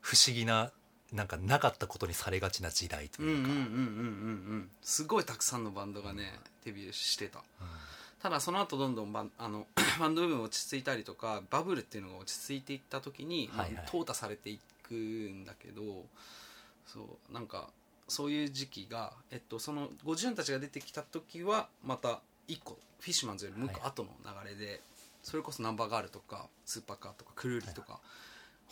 不思議ななんかなかったことにされがちな時代というか、
うんうんうんうんうんうん。すごいたくさんのバンドがねデビューしてた。ただその後どんどんバンあの バンド部分落ち着いたりとかバブルっていうのが落ち着いていった時に、まあ
はいはい。
淘汰されていくんだけどそうなんかそういう時期が、えっと、その50たちが出てきた時はまた一個フィッシュマンズよりもう一個
はい。
後の流れで、それこそナンバーガールとかスーパーカーとかクルーリとか、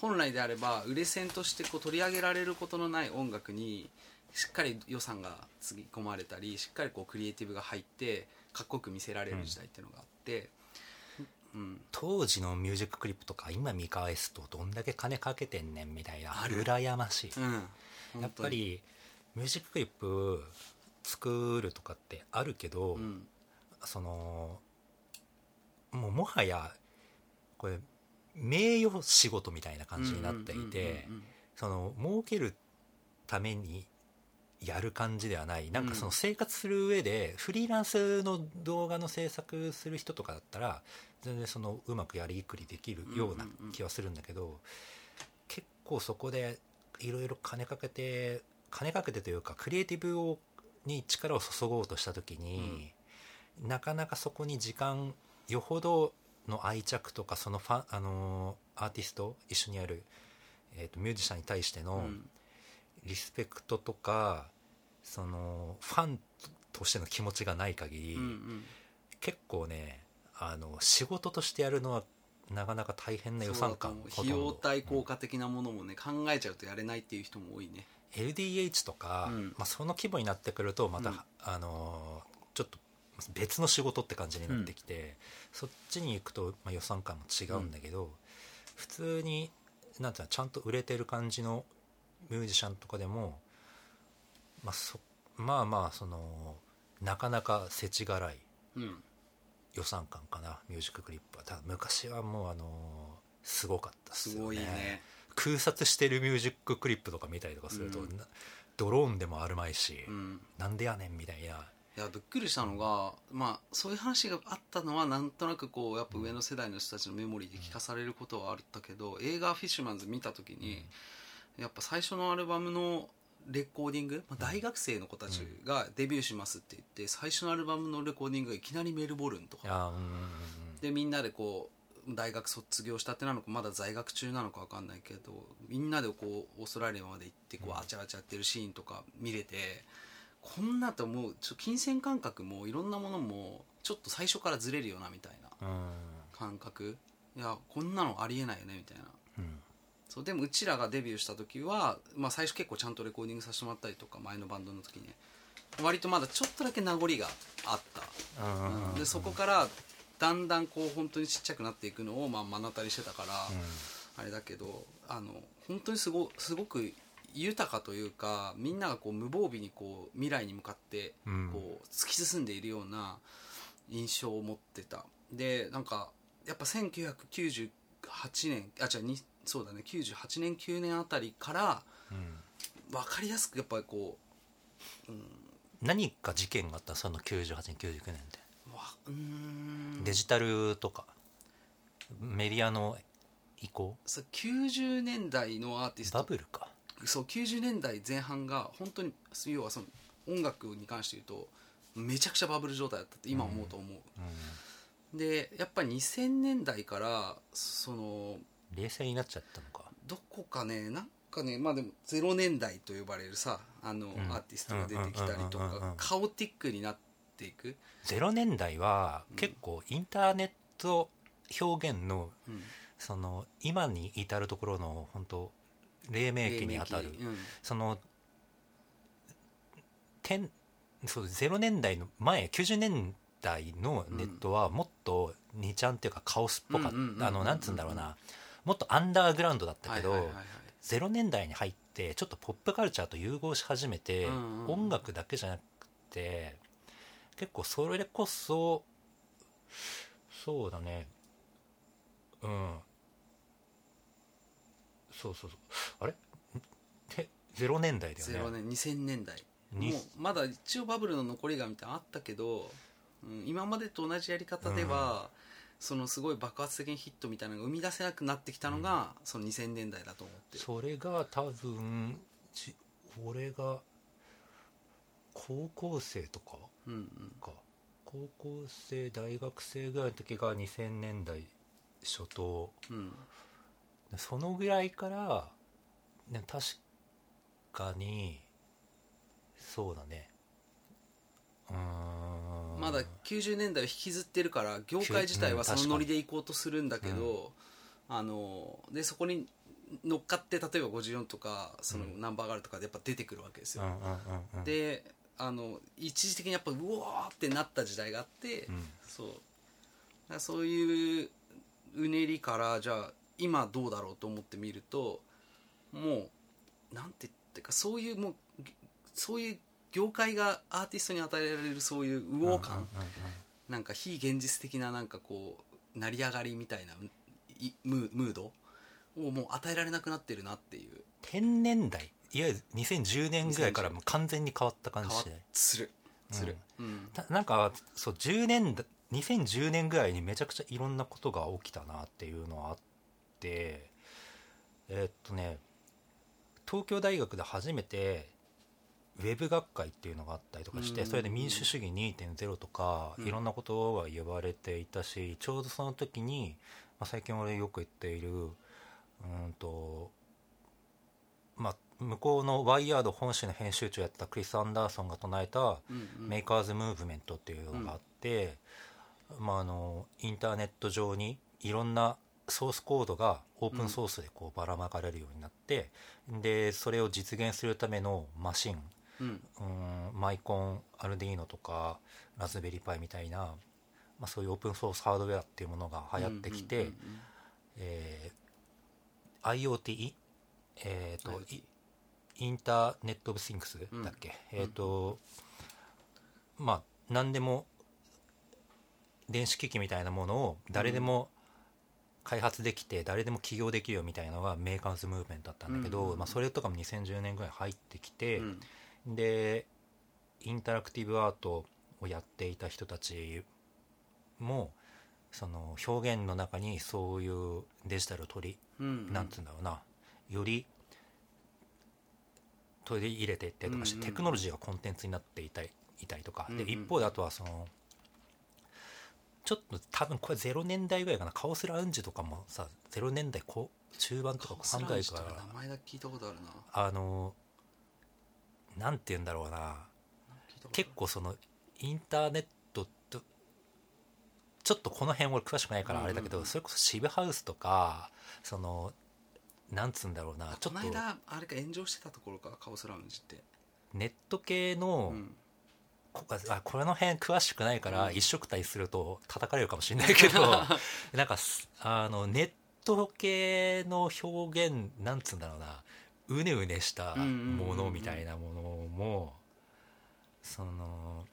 本来であれば売れ線としてこう取り上げられることのない音楽にしっかり予算がつぎ込まれたりしっかりこうクリエイティブが入ってかっこよく見せられる時代っていうのがあって、うん。
当時のミュージッククリップとか今見返すとどんだけ金かけてんねんみたいな羨ましい、
うん。
やっぱ、りミュージッククリップ作るとかってあるけど、
うん。
そのもうもはやこれ名誉仕事みたいな感じになっていてその儲けるためにやる感じではない。なんかその生活する上でフリーランスの動画の制作する人とかだったら全然そのうまくやりくりできるような気はするんだけど結構そこでいろいろ金かけて金かけてというかクリエイティブをに力を注ごうとした時に、なかなかそこに時間よほどの愛着とかそのファン、あのーアーティスト一緒にやる、えー、とミュージシャンに対しての
うん。
リスペクトとか、そのファンとしての気持ちがない限り、
うんうん。
結構ねあの仕事としてやるのはなかなか大変な予算感
費用対効
果
果的なものもね考えちゃうとやれないっていう人も多いね。
LDH とか、
うん。
まあ、その規模になってくるとまた、
うん。
あのーちょっと別の仕事って感じになってきて、そっちに行くと、まあ、予算感も違うんだけど、普通になんていうのちゃんと売れてる感じのミュージシャンとかでも、まあ、そまあまあそのなかなか世知辛い
うん。
予算感かなミュージッククリップは。ただ昔はもうあのーすごかったっすよね。
すごいね。
空撮してるミュージッククリップとか見たりとかすると、
うん。
なドローンでもあるまいし、
うん。
なんでやねんみたいない
やびっくりしたのが、まあ、そういう話があったのはなんとなくこうやっぱ上の世代の人たちのメモリーで聞かされることはあったけど、映画「フィッシュマンズ」見た時に、やっぱ最初のアルバムのレコーディング、まあ、大学生の子たちがデビューしますって言って最初のアルバムのレコーディングがいきなりメルボルンとか。でみんなでこう大学卒業したてなのかまだ在学中なのか分かんないけどみんなでこうオーストラリアまで行ってこう
うん。
あちゃあちゃやってるシーンとか見れてこんなともうちょ金銭感覚もいろんなものもちょっと最初からずれるよなみたいな。
うん。
感覚。いやこんなのありえないよねみたいな。
うん。
そうでもうちらがデビューした時は、まあ、最初結構ちゃんとレコーディングさせてもらったりとか前のバンドの時に。ね割とまだちょっとだけ名残があった。
うんうんうん
でそこからだんだんこう本当にちっちゃくなっていくのをまあ目の当たりしてたから、あれだけどあの本当にすごすごく豊かというかみんながこう無防備にこう未来に向かって
うん。
こう突き進んでいるような印象を持ってた。でなんかやっぱ1998年あ違うにそうだね98年9年あたりから
うん。
分かりやすくやっぱりこう、うん、
何か事件があった？その98年99年って。デジタルとかメディアの移行？
そう90年代のアーティスト。
バブルか
そう90年代前半が本当に要はその音楽に関して言うとめちゃくちゃバブル状態だったって今思うと思う、
う
でやっぱり2000年代からその
ん冷静になっちゃったのか。
どこかねなんかねまあでも0年代と呼ばれるさあの、
ん。
アーティストが出てきたりとかカオティックになっていく、
0年代は
うん
結構インターネット表現の
うん、
その今に至るところの本当黎明期にあたる。
うん。
その点そう0年代の前90年代のネットはもっと2ちゃんっていうかカオスっぽかった。あのなんつうんだろうな。もっとアンダーグラウンドだったけど、
はいはいはいはい。
0年代に入ってちょっとポップカルチャーと融合し始めて、
うんうん。
音楽だけじゃなくて結構それこそそうだね。うん。そうそうそうあれ？て0年代だよね。
0年2000年代。
に
もうまだ一応バブルの残りがみたいなのあったけど、うん、今までと同じやり方では、そのすごい爆発的にヒットみたいなのが生み出せなくなってきたのが、その2000年代だと思って。る
それが多分じ俺が高校生とか？
うんうん。
か高校生大学生ぐらいの時が2000年代初頭。
うん。
そのぐらいから、ね、確かにそうだね。うーん。
まだ90年代を引きずってるから業界自体はそのノリで行こうとするんだけど、あのでそこに乗っかって例えば54とかその
うん。
ナンバーガールとかでやっぱ出てくるわけですよ、
うんうんうんうん。
であの一時的にやっぱうわーってなった時代があって、
うん。
そう。そういううねりからじゃあ今どうだろうと思ってみるともうなんて言ってかそういうもうそういう業界がアーティストに与えられるそういう右往感、なんか非現実的ななんかこう成り上がりみたいないムードをもう与えられなくなってるなっていう。
天然代？いわゆる2010年ぐらいからもう完全に変わった感じで。
する。する、うん。
たなんかそう10年だ2010年ぐらいにめちゃくちゃいろんなことが起きたなっていうのはあって。えーっとね東京大学で初めてウェブ学会っていうのがあったりとかして、
うん
それで民主主義2.0とか、
うん。
いろんなことが言われていたしちょうどその時に、まあ、最近俺よく言っているうんとまあ向こうのワイヤード本誌の編集長やったクリス・アンダーソンが唱えたメーカーズムーブメントっていうのがあって、まあ、あのインターネット上にいろんなソースコードがオープンソースでこうばらまかれるようになって、でそれを実現するためのマシン
うん。
うんマイコンアルディーノとかラズベリーパイみたいな、まあ、そういうオープンソースハードウェアっていうものが流行ってきて、IoT、えーと
IoT
イ Internet of Things だっけ、
うん。
えっ、と、まあ何でも電子機器みたいなものを誰でも開発できて誰でも起業できるよみたいなのが Makers Movement だったんだけど、
うん
まあ、それとかも2010年ぐらい入ってきて、
うん。
でインタラクティブアートをやっていた人たちもその表現の中にそういうデジタルを取り
うん
なんつうんだろうなより取り入れていったりとかして、
うんうん
テクノロジーがコンテンツになっていたりいたりとか、
うんうん
で一方であとはそのちょっと多分これ0年代ぐらいかな。カオスラウンジとかもさ0年代後中盤とか考
ウンジとか
ら
名前だけ聞いたことあるな。
あのなんて言うんだろうな。結構そのインターネットとちょっとこの辺俺詳しくないからあれだけど、それこそ渋ハウスとかそのなんつうんだろうなちょっ
ことの間あれか炎上してたところかカオスラウンジって。
ネット系の、
うん
こあこの辺詳しくないから、
うん。
一緒くたりすると叩かれるかもしれないけど なんかすあのネット系の表現なんつうんだろうな。うねうねしたものみたいなものもその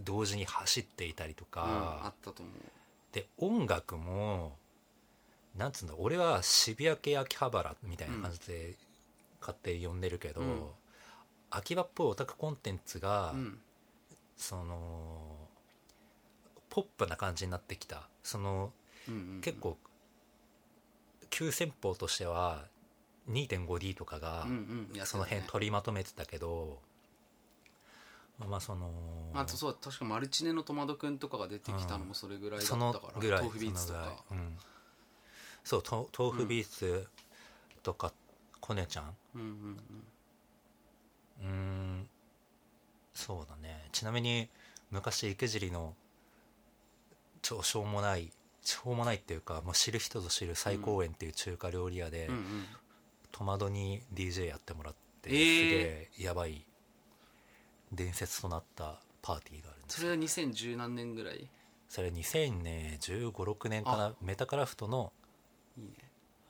同時に走っていたりと
うんあ
か
っ、たと思う。
で音楽もなんつうんだ俺は渋谷系秋葉原みたいな感じで勝手に呼んでるけど、
うん。
秋葉っぽいオタクコンテンツが、
うん
そのポップな感じになってきた。その
うんうん
結構急先鋒としては 2.5D とかが
うんうん
その辺取りまとめてたけどまあその
あとそう確かマルチネのトマドくんとかが出てきたのもそれぐらいだった
そ
から、
のぐらい
豆腐ビーツとか。
うん。そうと豆腐ビーツとかコネちゃん
うんうん。
うーんそうだね。ちなみに昔池尻の超しょうもないしょうもないっていうか、まあ、知る人ぞ知る最高園っていう中華料理屋で、
うん。うん
トマドに DJ やってもらって、
えー。
すげえやばい伝説となったパーティーがあるんです
それは2010何年ぐらい？
それ2015、6年かな。メタクラフトの、
いいね。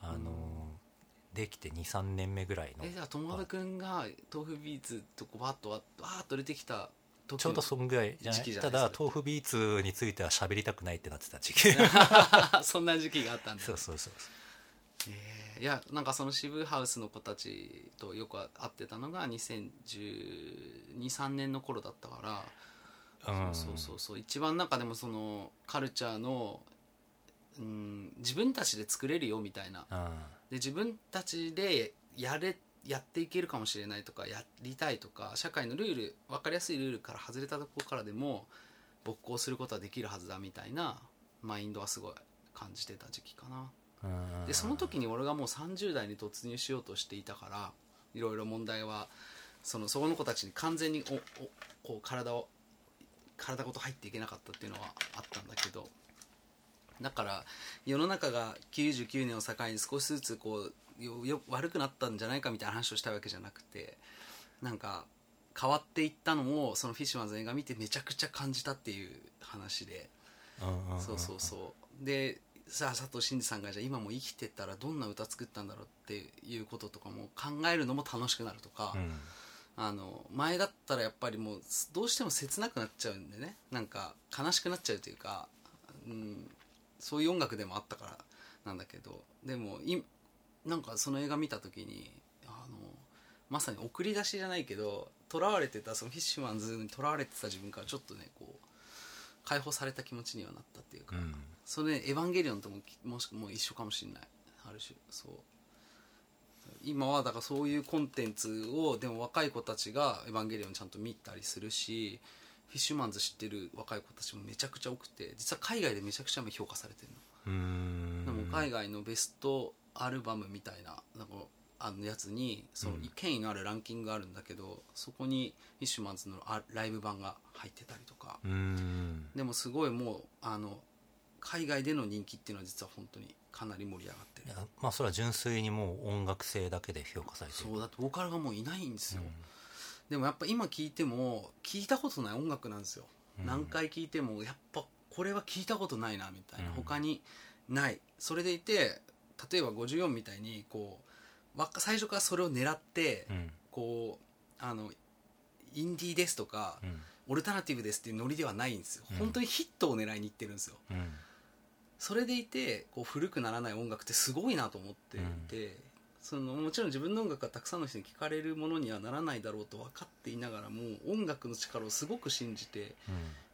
あのーできて23年目ぐらいの。
えじゃあトマドくんが豆腐ビーツとこうバッとわわーっと出てきた時
ちょうどそんぐらいじゃない？ただ豆腐ビーツについては喋りたくないってなってた時期。
そんな時期があったんだ。
そうそうそう
えーいやなんかその渋ハウスの子たちとよく会ってたのが201213年の頃だったから、
うん。
そうそうそう一番中でもそのカルチャーの、うん、自分たちで作れるよみたいな。
うん
で自分たちでやれやっていけるかもしれないとかやりたいとか社会のルール分かりやすいルールから外れたところからでも没効することはできるはずだみたいなマインドはすごい感じてた時期かな。
うん
でその時に俺がもう30代に突入しようとしていたからいろいろ問題はそのそこの子たちに完全におおこう体を体ごと入っていけなかったっていうのはあったんだけどだから世の中が99年を境に少しずつこうよよ悪くなったんじゃないかみたいな話をしたわけじゃなくてなんか変わっていったのをそのフィッシュマンズの映画見てめちゃくちゃ感じたっていう話で。そうそうそう。でさあ佐藤真二さんがじゃあ今も生きてたらどんな歌作ったんだろうっていうこととかも考えるのも楽しくなるとか、
うん。
あの前だったらやっぱりもうどうしても切なくなっちゃうんでね。なんか悲しくなっちゃうというか、うん、そういう音楽でもあったからなんだけどでもいなんかその映画見た時にあのまさに送り出しじゃないけど囚われてたそのフィッシュマンズに囚われてた自分からちょっとねこう解放された気持ちにはなったっていうか、
うん。
それエヴァンゲリオンともきもしくも一緒かもしれない。ある種そう。今はだからそういうコンテンツをでも若い子たちが「エヴァンゲリオン」ちゃんと見たりするしフィッシュマンズ知ってる若い子たちもめちゃくちゃ多くて実は海外でめちゃくちゃ評価されてるの。でも海外のベストアルバムみたいななんかあのやつにその
うん。
権威のあるランキングがあるんだけど、そこにフィッシュマンズのあライブ版が入ってたりとか、でもすごいもうあの海外での人気っていうのは実は本当にかなり盛り上がってる。
まあそれは純粋にもう音楽性だけで評価されてる。
そうだってボーカルがもういないんですよ、
うん
でもやっぱ今聴いても聞いたことない音楽なんですよ、
うん。
何回聴いてもやっぱこれは聞いたことないなみたいな、
うん。
他にない。それでいて例えば54みたいにこうわ最初からそれを狙って、
うん。
こうあのインディーですとか、
うん。
オルタナティブですっていうノリではないんですよ、
うん。
本当にヒットを狙いにいってるんですよ。
うん。
それでいてこう古くならない音楽ってすごいなと思っていて、そのもちろん自分の音楽がたくさんの人に聞かれるものにはならないだろうと分かっていながらも音楽の力をすごく信じて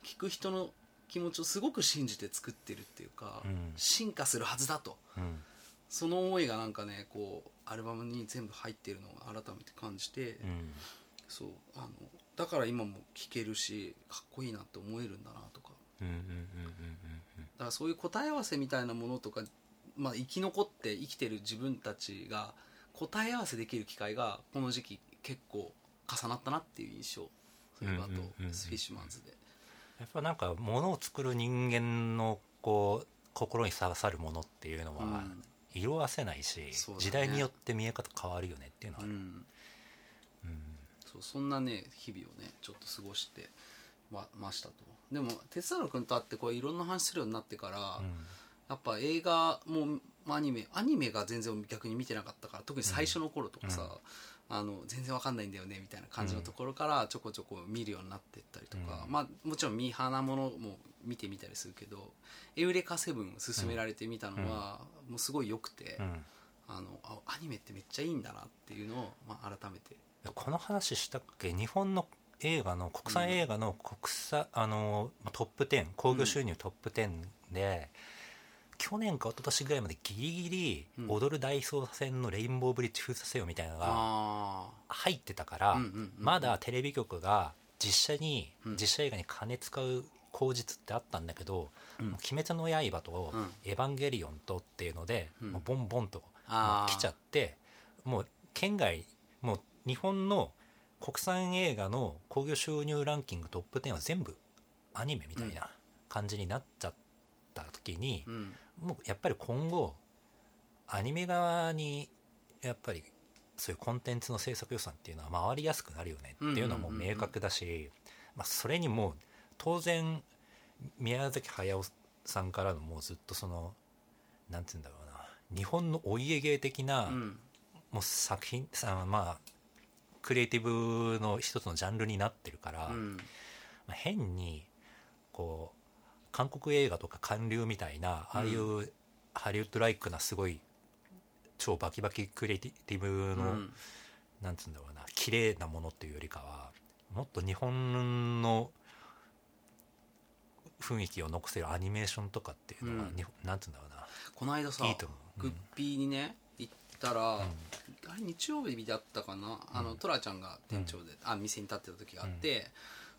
聴く人の気持ちをすごく信じて作ってるっていうか、
うん
進化するはずだと。
うん。
その思いがなんかねこうアルバムに全部入ってるのを改めて感じて、
うん。
そうあのだから今も聴けるしかっこいいなって思えるんだなとか。だからそういう答え合わせみたいなものとか、まあ、生き残って生きてる自分たちが答え合わせできる機会がこの時期結構重なったなっていう印象。それがあと、
うんうんうんうん。
フィッシュマンズで。
やっぱなんか物を作る人間のこう心に刺さるものっていうのは
うん。
色あせないし、
そうだね。
時代によって見え方変わるよねっていうのはある、
うん。
うん。
そうそんなね日々をねちょっと過ごしてまましたと。でも哲太郎君と会ってこういろんな話するようになってから、やっぱ映画もアニメアニメが全然逆に見てなかったから特に最初の頃とかさ、あの全然わかんないんだよねみたいな感じのところからちょこちょこ見るようになってったりとか、
うん。
まあもちろんミーハーなものも見てみたりするけど「エウレカセブン」勧められてみたのは、もうすごい良くて、
うん。
あのあアニメってめっちゃいいんだなっていうのを、まあ、改めて。
この話したっけ？日本の映画の国産映画の国際、あのトップ10興行収入トップ10で、去年か一昨年ぐらいまでギリギリ
うん。
踊る大捜査線のレインボーブリッジ封鎖せよみたいなのが
あ
入ってたから、まだテレビ局が実写に、
うん。
実写映画に金使う口実ってあったんだけど「
うん。
もう鬼滅の刃」と
うん「
エヴァンゲリオン」とっていうので、
うん。
もうボンボンと来ちゃってもう県外もう日本の国産映画の興行収入ランキングトップ10は全部アニメみたいな感じになっちゃった時に、
うん。
もうやっぱり今後アニメ側にやっぱりそういうコンテンツの制作予算っていうのは回りやすくなるよねっていうのはもう明確だし、まあ、それにもう当然宮崎駿さんからのもうずっとそのなんて言うんだろうな日本のお家芸的な、
うん。
もう作品さまあクリエイティブの一つのジャンルになってるから、
うん。
まあ変にこう韓国映画とか韓流みたいなああいうハリウッドライクなすごい超バキバキクリエイティブの、
うん。
なんつうんだろうな綺麗なものっていうよりかはもっと日本の雰囲気を残せるアニメーションとかっていうのは、
うん。
なんつうんだろうな
この間さ
いいと思う。
グッピーにね行ったら、
ん。
あれ日曜日だったかな、あのトラちゃんが店長で、あ店に立ってた時があって、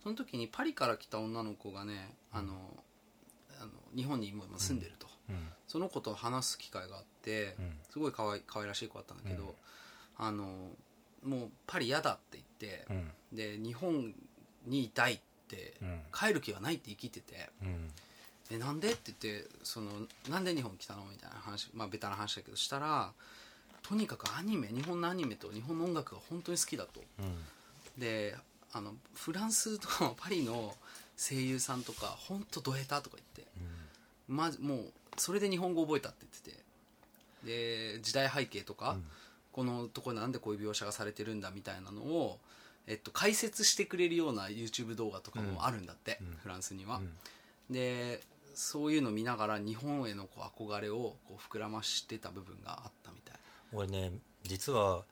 その時にパリから来た女の子がねあの日本に今住んでると、
うん。
その子と話す機会があって、
うん。
すごい可愛可愛らしい子だったんだけど、
うん。
あのもうパリ嫌だって言って
う、ん。
で日本にいたいって、
うん。
帰る気はないって生きてて。
うん。
えなんでって言ってそのなんで日本来たのみたいな話まあベタな話だけどしたらとにかくアニメ日本のアニメと日本の音楽が本当に好きだと。
うん。
であのフランスとかパリの声優さんとか本当ド下手とか言ってまずもうそれで日本語覚えたって言ってて。で時代背景とか、
うん。
このところなんでこういう描写がされてるんだみたいなのを、えっと、解説してくれるような YouTube 動画とかもあるんだって、
うん。
フランスには、
うん。
でそういうの見ながら日本へのこう憧れをこう膨らましてた部分があったみたい
俺ね実は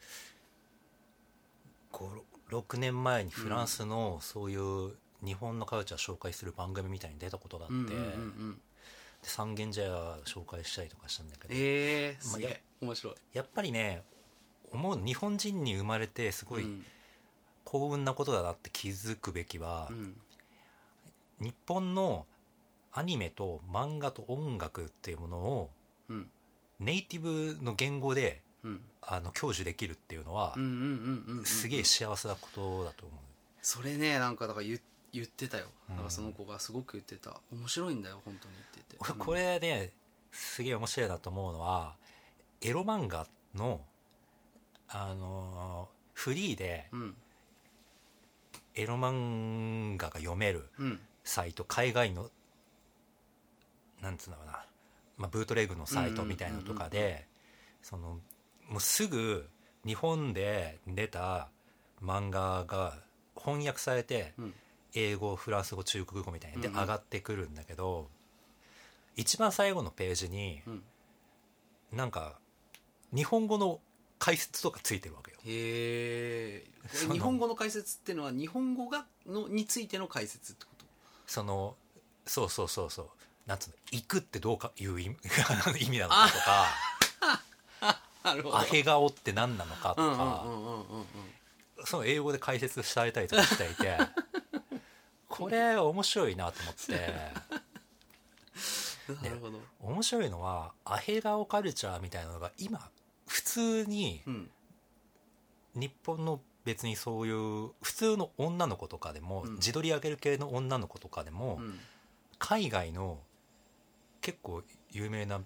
6年前にフランスのそういう日本のカルチャー紹介する番組みたいに出たことがあって、三軒茶屋紹介したりとかしたんだけど。
えー、
まあ
すげえ。面白い。
やっぱりね思う日本人に生まれてすごい
うん。
幸運なことだなって気づくべきは、
うん。
日本のアニメと漫画と音楽っていうものを
うん。
ネイティブの言語で
うん。
あの享受できるっていうのはすげえ幸せなことだと思う、
それねなんかだから言言ってたよ。
うん。
だからその子がすごく言ってた。面白いんだよ本当に言って。て
俺これねすげえ面白いなと思うのはエロ漫画のあのーフリーで
うん。
エロ漫画が読める
うん。
サイト海外のなんつうんだろうな、まあ、ブートレグのサイトみたいなのとか
うんうん
でそのもうすぐ日本で出た漫画が翻訳されて
うん
英語フランス語中国語みたいに。で
うんうん。
上がってくるんだけど一番最後のページに
うん。
なんか日本語の解説とかついてるわけよ。
へえ日本語の解説っていうのは日本語がのについての解説ってこと？
そのそうそうそうそう。なんつうの行くってどうかいう意味 意味なのかとか
なるほ
アヘ顔って何なのかと
うんうん
か、
うんうんうんうん。
その英語で解説されたりとかしていてこれ面白いなと思って。
なるほど。
面白いのはアヘ顔カルチャーみたいなのが今普通に
うん。
日本の別にそういう普通の女の子とかでも、
うん。
自撮り上げる系の女の子とかでも、
うん。
海外の結構有名な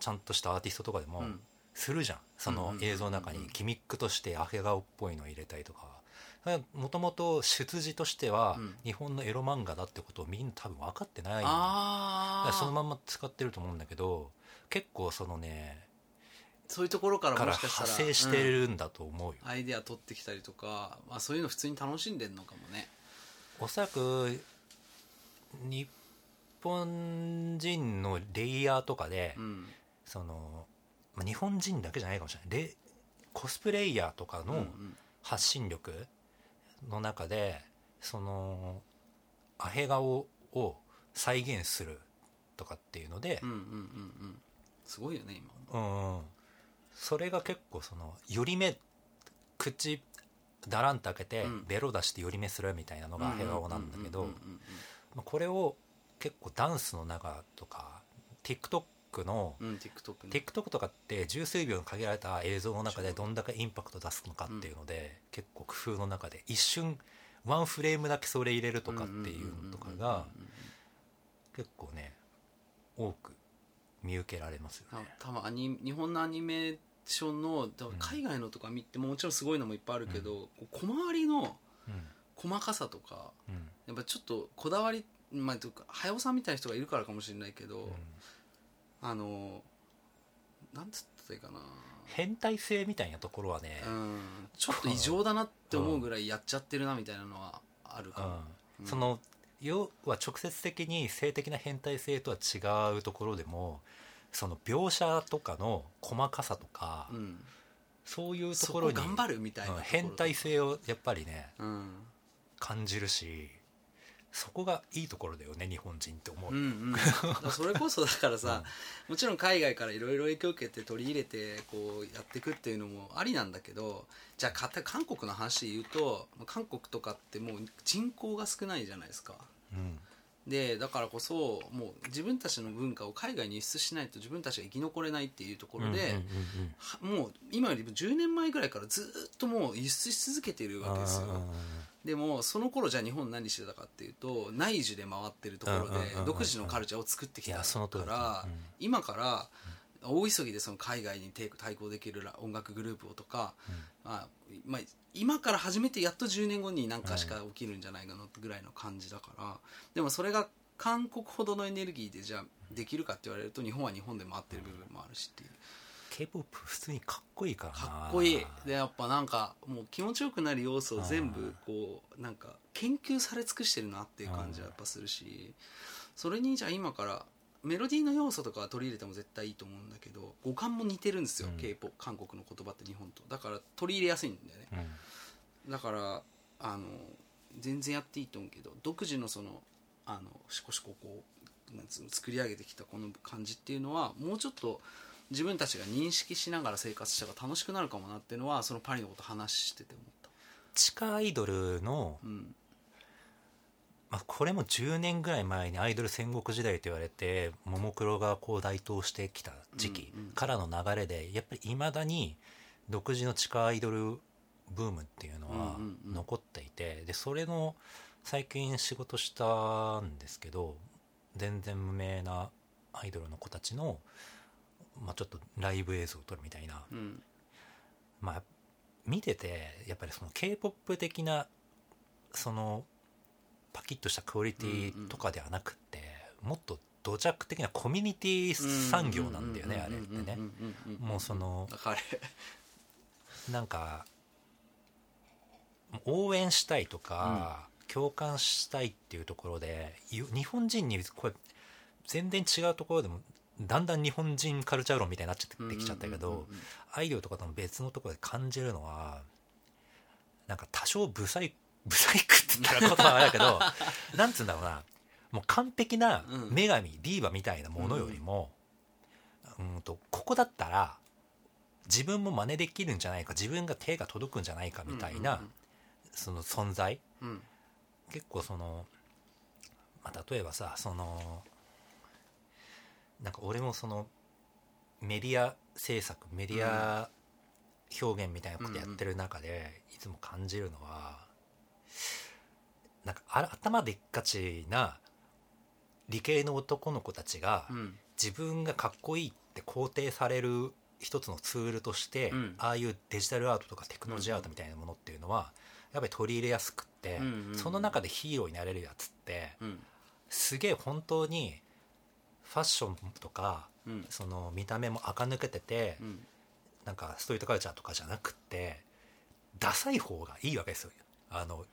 ちゃんとしたアーティストとかでも、
うん。
するじゃん。その映像の中にギミックとしてアヘ顔っぽいのを入れたりとかもともと出自としては
うん。
日本のエロ漫画だってことをみんな多分分かってない。だか
ああ
らそのまんま使ってると思うんだけど結構そのね
そういうところからもしかしたら
派生して
うん
るんだと思うよ、
アイデア取ってきたりとか、まあ、そういうの普通に楽しんでんのかもね。
おそらく日本人のレイヤーとかで、
うん。
その、まあ、日本人だけじゃないかもしれない。レコスプレイヤーとかの
うんうん。
発信力の中でそのアヘ顔を再現するとかっていうので
うんうんうんうん。すごいよね今。
うんうん。それが結構その寄り目口だらんと開けて
うん。
ベロ出して寄り目するみたいなのがアヘ顔なんだけど
うんうんうん。
まあこれを結構ダンスの中とか TikTok の
うんうん TikTok ね
TikTok とかって十数秒の限られた映像の中でどんだけインパクト出すのかっていうので、結構工夫の中で一瞬ワンフレームだけそれ入れるとかっていうのとかが結構ね多く見受けられますよ
あ
ね。
多分アニ日本のアニメーションの海外のとか見てももちろんすごいのもいっぱいあるけど、こう小回りの
うん。
細かさとか
うん。
やっぱちょっとこだわりまあ早尾さんみたいな人がいるからかもしれないけど、あのなんつったらいいかな。
変態性みたいなところはね、
うん。ちょっと異常だなって思うぐらいやっちゃってるなみたいなのはあるかも、
うん。その要は直接的に性的な変態性とは違うところでもその描写とかの細かさとか、
うん、
そういうと
そ
ころに
こ頑張るみたいな
変態性をやっぱりね
うん。
感じるしそこがいいところだよね日本人って思う、
うんうん、それこそだからさ、もちろん海外からいろいろ影響を受けて取り入れてこうやっていくっていうのもありなんだけどじゃあ韓国の話で言うと韓国とかってもう人口が少ないじゃないですか。
うん
でだからこそもう自分たちの文化を海外に輸出しないと自分たちが生き残れないっていうところで、もう今よりも10年前ぐらいからずっともう輸出し続けているわけですよ。でもその頃じゃあ日本何してたかっていうと内需で回ってるところで独自のカルチャーを作ってきたから
うん。
今から大急ぎでその海外に抵対抗できるら音楽グループをとか、あまあ、今から始めてやっと10年後に何かしか起きるんじゃないかなぐらいの感じだからでもそれが韓国ほどのエネルギーでじゃあできるかって言われると日本は日本で回ってる部分もあるしっていう。
K-POP 普通にかっこいいからな。
かっこいいでやっぱなんかもう気持ちよくなる要素を全部こうなんか研究され尽くしてるなっていう感じはやっぱするしそれにじゃあ今からメロディーの要素とかは取り入れても絶対いいと思うんだけど五感も似てるんですよ、
うん。
K p o 韓国の言葉って日本と。だから取り入れやすいんだよね。
うん。
だからあの全然やっていいと思うけど独自のそのあのしこしここうなんつうの作り上げてきたこの感じっていうのはもうちょっと自分たちが認識しながら生活したら楽しくなるかもなっていうのはそのパリのこと話してて思った。
地下アイドルの、
うん
まあ、これも10年ぐらい前にアイドル戦国時代と言われてももクロがこう台頭してきた時期からの流れでやっぱりいまだに独自の地下アイドルブームっていうのは残っていてでそれの最近仕事したんですけど全然無名なアイドルの子たちの、まあ、ちょっとライブ映像を撮るみたいな。
うん。
まあ見ててやっぱりその k p o p 的なそのパキッとしたクオリティとかではなくって、もっと土着的なコミュニティ産業なんだよねあれってね。もうそのなんか応援したいとか、共感したいっていうところでゆ日本人にこれ全然違うところでもだんだん日本人カルチャー論みたいになっちゃってきちゃったけど、アイドルとかとも別のところで感じるのはなんか多少ブサイブサイクって言ったら言葉はあれだけど なんつうんだろうな。もう完璧な
うん。
女神、ディーバみたいなものよりも、うん、とここだったら自分も真似できるんじゃないか自分が手が届くんじゃないかみたいな、その存在。
うん。うん
結構その、まあ、例えばさそのなんか俺もそのメディア制作メディア表現みたいなことやってる中で、いつも感じるのはなんか頭でっかちな理系の男の子たちが、
うん。
自分がかっこいいって肯定される一つのツールとして、
うん。
ああいうデジタルアートとかテクノロジーアートみたいなものっていうのはやっぱり取り入れやすくって、
うんうんうん。
その中でヒーローになれるやつって
うん
すげえ本当にファッションとか
うん。
その見た目も垢抜けてて、
うん。
なんかストリートカルチャーとかじゃなくってダサい方がいいわけですよあの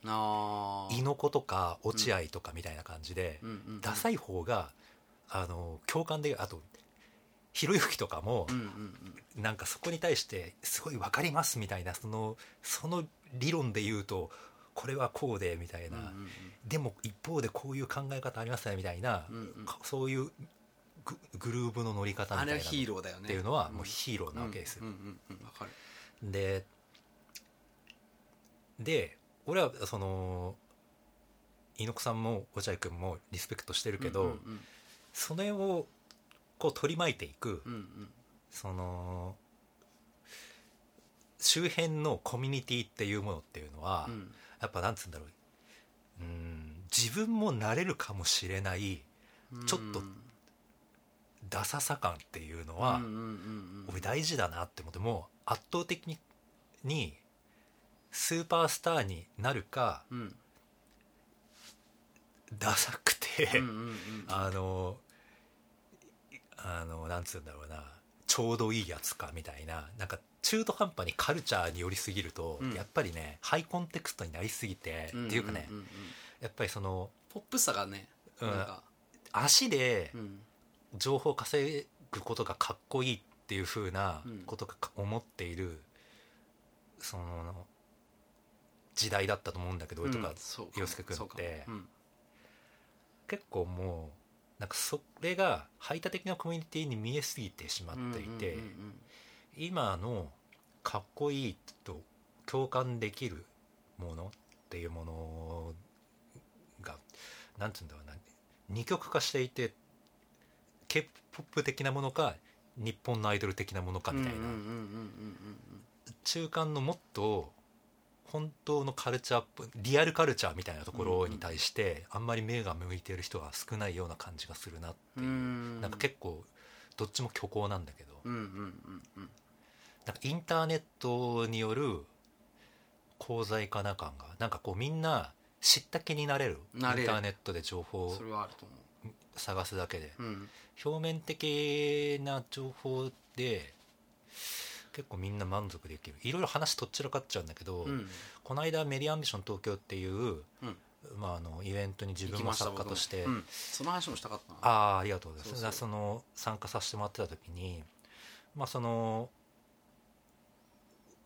猪子とか落合とかみたいな感じで、
うんうんうん
ダサい方があの共感であとひろゆきとかも
うんうんうん。
なんかそこに対してすごい分かりますみたいなそのその理論で言うとこれはこうでみたいな、
うんうん
でも一方でこういう考え方ありますねみたいな、
うんうん。
かそういうググルーブの乗り方みたいなの
あれはヒーローだよね。
っていうのはもうヒーローなわけですで俺はその猪子さんも落合君もリスペクトしてるけど、
うんうん
それをこう取り巻いていく、
うんうん。
その周辺のコミュニティっていうものっていうのは、
うん。
やっぱなんつうんだろう。うん自分もなれるかもしれない
うん。
ちょっとダサさ感っていうのは、
うんうんうんうん。
俺大事だなって思ってもう圧倒的ににスーパースターになるか
うん。
ダサくて、
うんうんうん
あのあのなんつうんだろうなちょうどいいやつかみたいななんか中途半端にカルチャーに寄りすぎると、
うん。
やっぱりねハイコンテクストになりすぎて、
んんんん
っていうかねやっぱりその
ポップさがね
うん。足で
うん。
情報を稼ぐことがかっこいいっていう風な
うん。
ことが思っている、その時代だったと思うんだけど、俺とか
うんそうか。
洋介君って。
そうん。
結構もうなんかそれが排他的なコミュニティに見えすぎてしまっていて、
うんうんうん
今のかっこいいと共感できるものっていうものがなんて言うんだろうな。二極化していて k p o p 的なものか日本のアイドル的なものかみたいな、中間のもっと本当のカルチャーリアルカルチャーみたいなところに対してあんまり目が向いてる人が少ないような感じがするなって
うん
いう。う、
ん。
なんか結構どっちも虚構なんだけど、インターネットによる功罪化な感がなんかこうみんな知った気になれるインターネットで情報を探すだけで。表面的な情報で結構みんな満足できる。いろいろ話とっちらかっちゃうんだけど、
うん。
この間メディアアンビション東京っていう、
うん。
まあ、あのイベントに自分も
行きました
作家として、
うん。その話もしたかったな。
ああありがとうございます。
そ
の参加させてもらってた時にまあその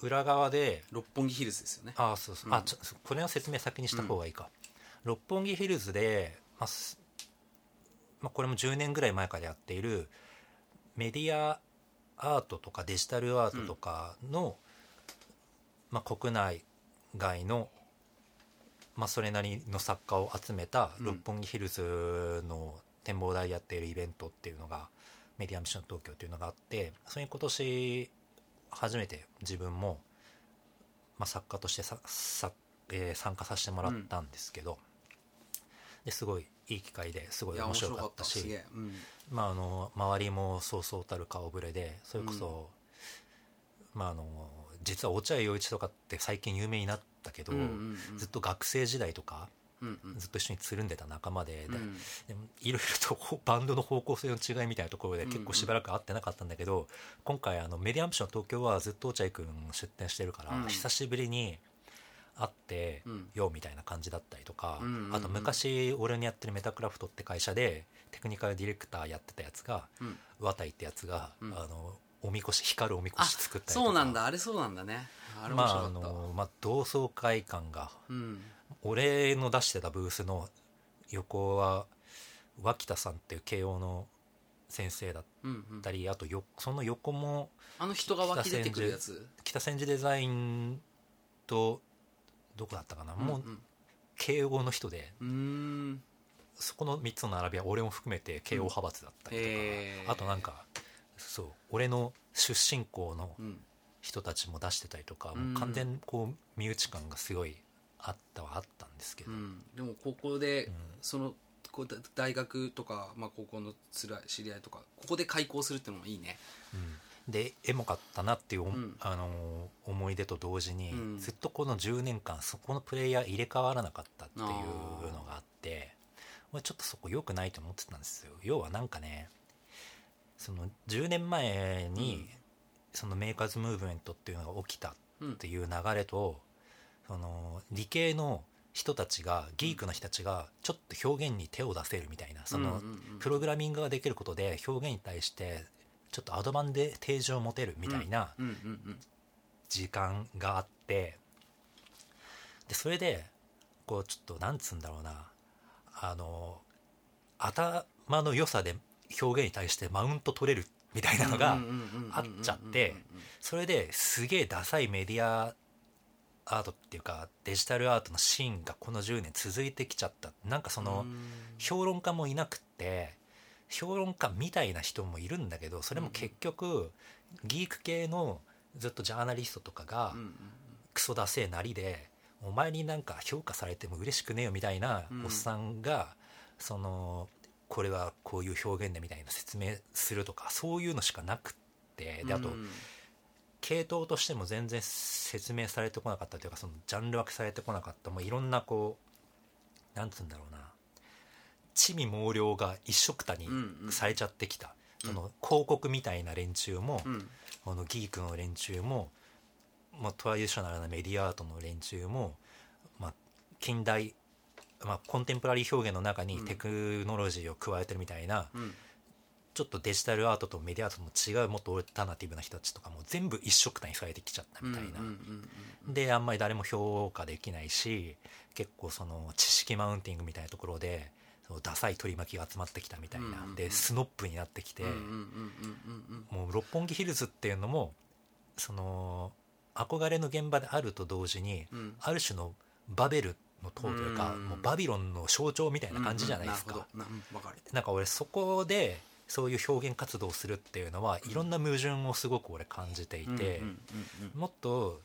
裏側で
六本木ヒルズですよね。
ああそうそう、
うん。
あちょこれの説明先にした方がいいか、六本木ヒルズで、まあすまあ、これも10年ぐらい前からやっているメディアアートとかデジタルアートとかの、まあ、国内外の、まあ、それなりの作家を集めた
うん。
六本木ヒルズの展望台やっているイベントっていうのがメディアミッション東京っていうのがあってそれに今年初めて自分も、まあ、作家としてささ、えー参加させてもらったんですけど、ですごいいい機会ですごい面白かったし。まあ、あの周りもそうそうたる顔ぶれでそれこそ、まあ、あの実は落合陽一とかって最近有名になったけど、
うんうんうん。
ずっと学生時代とか
うんうん。
ずっと一緒につるんでた仲間で,で、いろいろとほ バンドの方向性の違いみたいなところで結構しばらく会ってなかったんだけど、今回あのメディアアンプション東京はずっと落合君出店してるから、
うん。
久しぶりに会って
うん。
よみたいな感じだったりとか、あと昔俺にやってるメタクラフトって会社でテクニカルディレクターやってたやつが
うん。
綿井ってやつが、
うん。
あのおみこし光るおみこ
あ
し作ったりとか。
そうなんだ。あれそうなんだね。
まああの、まあ、同窓会感が
うん。
俺の出してたブースの横は脇田さんっていう慶応の先生だっ
うんうん。
たりあとよその横も
あの人が湧き出てくるやつ？
北千住デザインとどこだったかな、もう
うん。
慶応の人でそこの3つの並びは俺も含めて慶応派閥だったりとか、
へー。
あとなんかそう俺の出身校の
うん。
人たちも出してたりとか、
うん。
もう完全にこう身内感がすごいあったはあったんですけど、
うん。でも高校で
うん。
そのこうだ大学とか、まあ、高校のつらい知り合いとかここで開校するってのもいいね。
うんでエモかったなっていう、
ん
あの思い出と同時に、
うん。
ずっとこの10年間そこのプレイヤー入れ替わらなかったっていうのがあって俺ちょっとそこ良くないと思ってたんですよ。要はなんかねその10年前に、
うん。
そのメーカーズムーブメントっていうのが起きたっ
うん
ていう流れとその理系の人たちがギークの人たちがちょっと表現に手を出せるみたいなその、プログラミングができることで表現に対してちょっとアドバンテージを持てるみたいな時間があってでそれでこうちょっとなんつうんだろうな。あの頭の良さで表現に対してマウント取れるみたいなのがあっちゃってそれですげえダサいメディアアートっていうかデジタルアートのシーンがこの10年続いてきちゃった。なんかその評論家もいなくって評論家みたいな人もいるんだけどそれも結局ギーク系のずっとジャーナリストとかがクソダセえなりでお前になんか評価されても嬉しくねえよみたいな
うん。
おっさんがそのこれはこういう表現でみたいな説明するとかそういうのしかなくってであと系統としても全然説明されてこなかったというかそのジャンル分けされてこなかったもういろんなこうなんつうんだろうな地味猛量が一緒くたにされちゃってきた、
うん。
その広告みたいな連中も、
うん。
このギークの連中も、まあ、トラディショナルなメディアアートの連中も、まあ、近代、まあ、コンテンポラリー表現の中に
うん。
テクノロジーを加えてるみたいな、
うん。
ちょっとデジタルアートとメディアアートの違うもっとオルタナティブな人たちとかも全部一緒くたにされてきちゃったみたいな、であんまり誰も評価できないし結構その知識マウンティングみたいなところでダサい取り巻きが集まってきたみたいな、でスノップになってきて、もう六本木ヒルズっていうのもその憧れの現場であると同時に、
うん。
ある種のバベルの塔というか、
うん
もうバビロンの象徴みたいな感じじゃないですか、
なんわか
俺そこでそういう表現活動をするっていうのはいろんな矛盾をすごく俺感じていて、もっと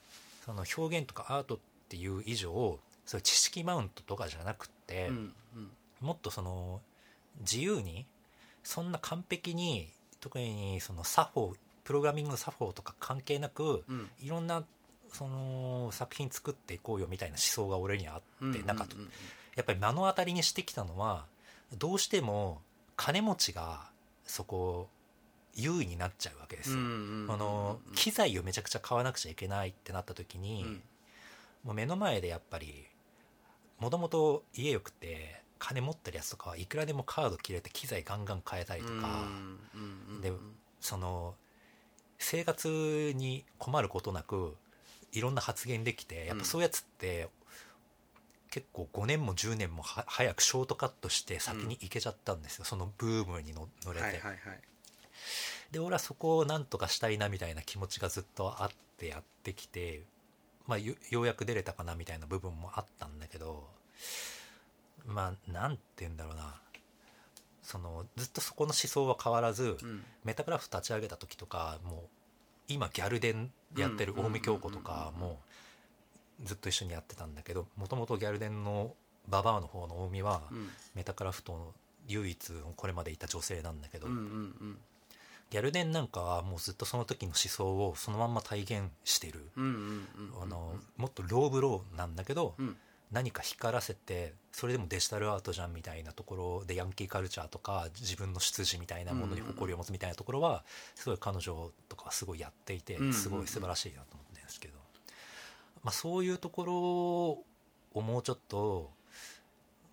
その表現とかアートっていう以上そういう知識マウントとかじゃなくって、もっとその自由にそんな完璧に特にその作法プログラミングの作法とか関係なく
うん。
いろんなその作品作っていこうよみたいな思想が俺にはあって、なんかやっぱり目の当たりにしてきたのはどうしても金持ちがそこ優位になっちゃうわけですよ。あの機材をめちゃくちゃ買わなくちゃいけないってなった時に、
うん。
もう目の前でやっぱりもともと家よくて金持ってるやつとかはいくらでもカード切れて機材ガンガン変えたりとか、でその生活に困ることなくいろんな発言できてやっぱそういうやつって結構5年も10年もは早くショートカットして先に行けちゃったんですよ、そのブームにの乗れて、で俺はそこをなんとかしたいなみたいな気持ちがずっとあってやってきて、まあ、よようやく出れたかなみたいな部分もあったんだけどまあなんて言うんだろうな。そのずっとそこの思想は変わらず、
うん。
メタクラフト立ち上げた時とかもう今ギャルデンやってる
うん
近江京子とかもずっと一緒にやってたんだけどもともとギャルデンのババアの方の近江は
うん。
メタクラフトの唯一これまでいた女性なんだけど、ギャルデンなんかはもうずっとその時の思想をそのまんま体現してる、もっとローブローなんだけど、
うん
何か光らせてそれでもデジタルアートじゃんみたいなところでヤンキーカルチャーとか自分の出自みたいなものに誇りを持つみたいなところはすごい彼女とかはすごいやっていてすごい素晴らしいなと思ってるんですけど、まあ、そういうところをもうちょっと、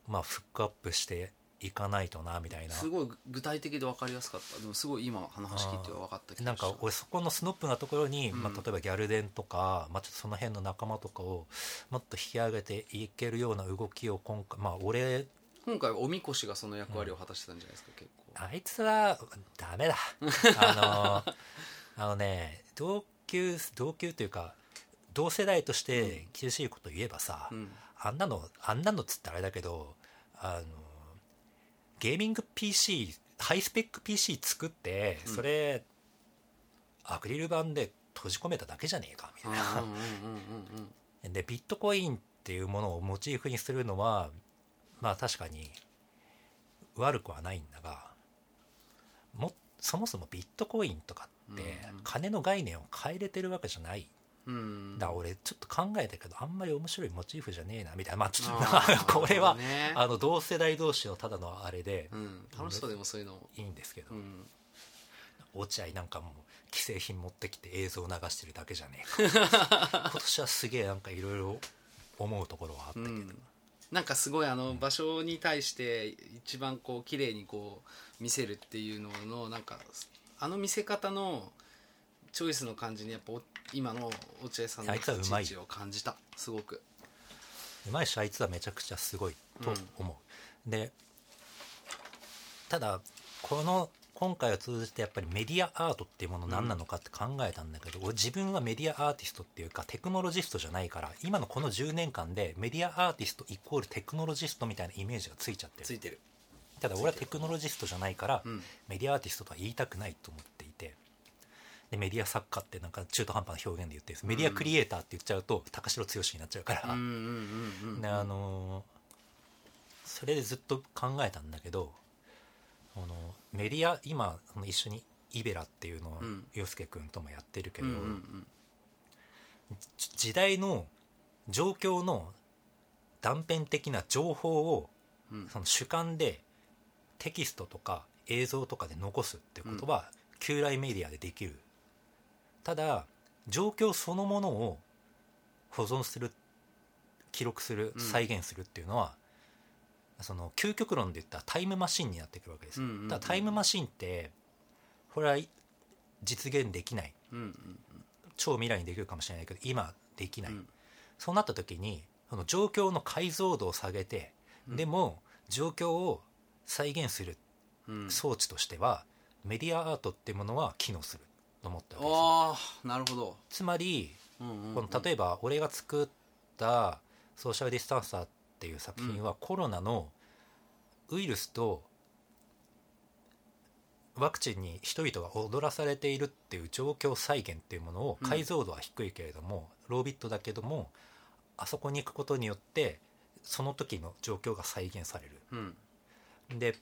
まあ、フックアップしていかないとなみたいな。
すごい具体的で分かりやすかった。でもすごい今話聞いて分かった
なんか俺そこのスノップなところに、
うん。
まあ、例えばギャルデンとか、まあ、ちょっとその辺の仲間とかをもっと引き上げていけるような動きを今回まあ俺
今回はおみこしがその役割を果たしてたんじゃないですか結構。
あいつはダメだ。あのあのね同級同級というか同世代として厳しいこと言えばさ、
うん。
あんなのあんなのっつったらあれだけどあのゲーミング PC ハイスペック PC 作って
うん。
それ、アクリル板で閉じ込めただけじゃねえかみたいな、でビットコインっていうものをモチーフにするのはまあ確かに悪くはないんだがもそもそもビットコインとかって金の概念を変えれてるわけじゃない
うん。
だから俺ちょっと考えたけどあんまり面白いモチーフじゃねえなみたいな。まあちょっ
あー
とこれは、
ね。
あの同世代同士のただのあれで。
うん。楽しそうでもそういうの。
いいんですけど、
うん。
落合なんかもう既製品持ってきて映像流してるだけじゃねえか。今年はすげえなんかいろいろ思うところはあったけど、
うん。なんかすごいあの場所に対して一番こう綺麗にこう見せるっていうののなんかあの見せ方のチョイスの感じにやっぱお今の落合さんの立ち位置を感じた。すごく。
うまいしあいつはめちゃくちゃすごいと思う、でただこの今回を通じてやっぱりメディアアートっていうもの何なのかって考えたんだけど、俺自分はメディアアーティストっていうかテクノロジストじゃないから今のこの10年間でメディアアーティストイコールテクノロジストみたいなイメージがついちゃってる。
ついてる。
ただ俺はテクノロジストじゃないから、
うん。
メディアアーティストとは言いたくないと思ってでメディア作家ってなんか中途半端な表現で言ってメディアクリエイターって言っちゃうと高城剛になっちゃうから、あのーそれでずっと考えたんだけどあのメディア今その一緒にイベラっていうのを
うん。
洋介君ともやってるけど、時代の状況の断片的な情報を
うん。
その主観でテキストとか映像とかで残すってことは旧来メディアでできるただ状況そのものを保存する記録する
うん。
再現するっていうのは、その究極論で言ったらタイムマシンになってくるわけです。よ、
うんうんうん。
ただタイムマシンってこれは実現できない。
うんうん
超未来にできるかもしれないけど今できない、
うん。
そうなった時にその状況の解像度を下げて、
うん。
でも状況を再現する
うん。
装置としては、メディアアートっていうものは機能する。と思ったわけですよ。
ああなるほど。
つまり
うんうんうん。
この例えば俺が作った「ソーシャルディスタンサー」っていう作品はコロナのウイルスとワクチンに人々が踊らされているっていう状況再現っていうものを
うん。
解像度は低いけれども、ロービットだけどもあそこに行くことによってその時の状況が再現される。
うん。
で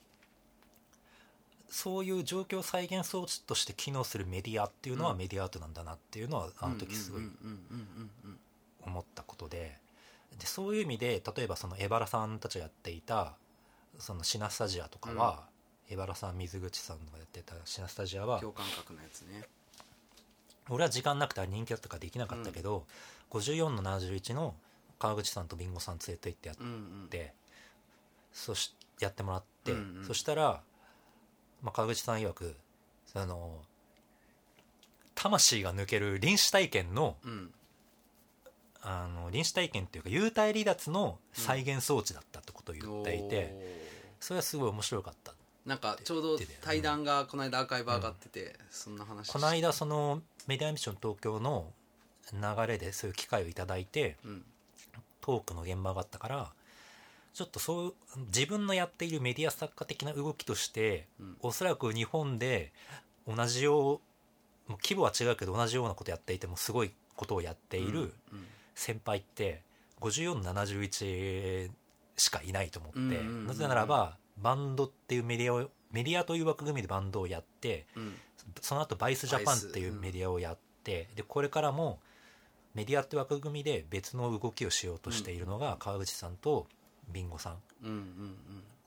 そういう状況再現装置として機能するメディアっていうのは
うん。
メディアアートなんだなっていうのはあの時すごい思ったことで。でそういう意味で例えばその江原さんたちがやっていたそのシナスタジアとかは、江原さん水口さんがやってたシナスタジアは
共感覚のやつね。
俺は時間なくて人気だったからできなかったけど、54の71の川口さんとビンゴさん連れて行ってやっ
うんうん。
て、そしやってもらって、
うんうん。
そしたら、まあ、川口さん曰くあの魂が抜ける臨死体験の
うん。
あの臨死体験っていうか幽体離脱の再現装置だったってことを言っていて、それはすごい面白かった
ななんかちょうど対談がこの間アーカイブ上がってて、そんな話
この間そのメディアミッション東京の流れでそういう機会をいただいて
うん。
トークの現場があったからちょっとそう自分のやっているメディア作家的な動きとして
うん。
おそらく日本で同じよう規模は違うけど同じようなことやっていてもすごいことをやっている
うん
先輩って5471しかいないと思って、
うんうんうんうん。
なぜならばバンドっていうメディアをメディアという枠組みでバンドをやって
うん。
その後バイスジャパンっていうメディアをやって、でこれからもメディアって枠組みで別の動きをしようとしているのが川口さんとビンゴさん。
うんうん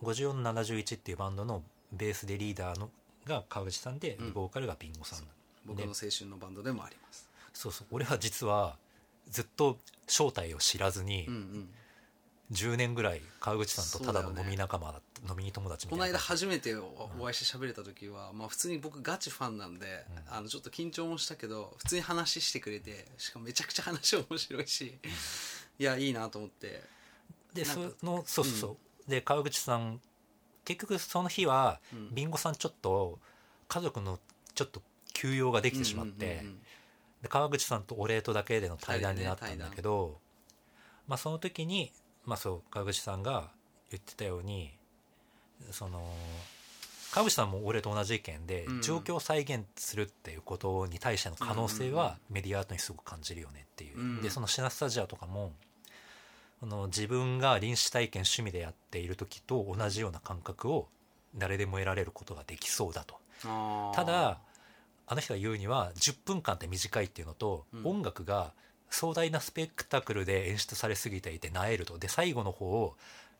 5471っていうバンドのベースでリーダーのが川口さんで、
うん。
ボーカルがビンゴさん。
僕の青春のバンドでもあります。
そうそう。俺は実はずっと正体を知らずに
うんうん。
10年ぐらい川口さんとただの飲み仲間だった、飲み友達み
この間初めておお会いして喋れた時は、まあ、普通に僕ガチファンなんで、あのちょっと緊張もしたけど普通に話してくれてしかもめちゃくちゃ話面白いし、いやいいなと思って
でそのそうそうそう、で川口さん結局その日は、
うん。
ビンゴさんちょっと家族のちょっと休養ができてしまって、
うんうんうんうん。
で川口さんとお礼とだけでの対談になったんだけど、まあ、その時に、まあ、そう川口さんが言ってたようにその川口さんも俺と同じ意見で、
うん。
状況を再現するっていうことに対しての可能性はメディアアートにすごく感じるよねっていう、
うん。
でそのシナスタジアとかもあの自分が臨死体験趣味でやっている時と同じような感覚を誰でも得られることができそうだと。ただあの人が言うには10分間って短いっていうのと、
うん
音楽が壮大なスペクタクルで演出されすぎていてなえると。で最後の方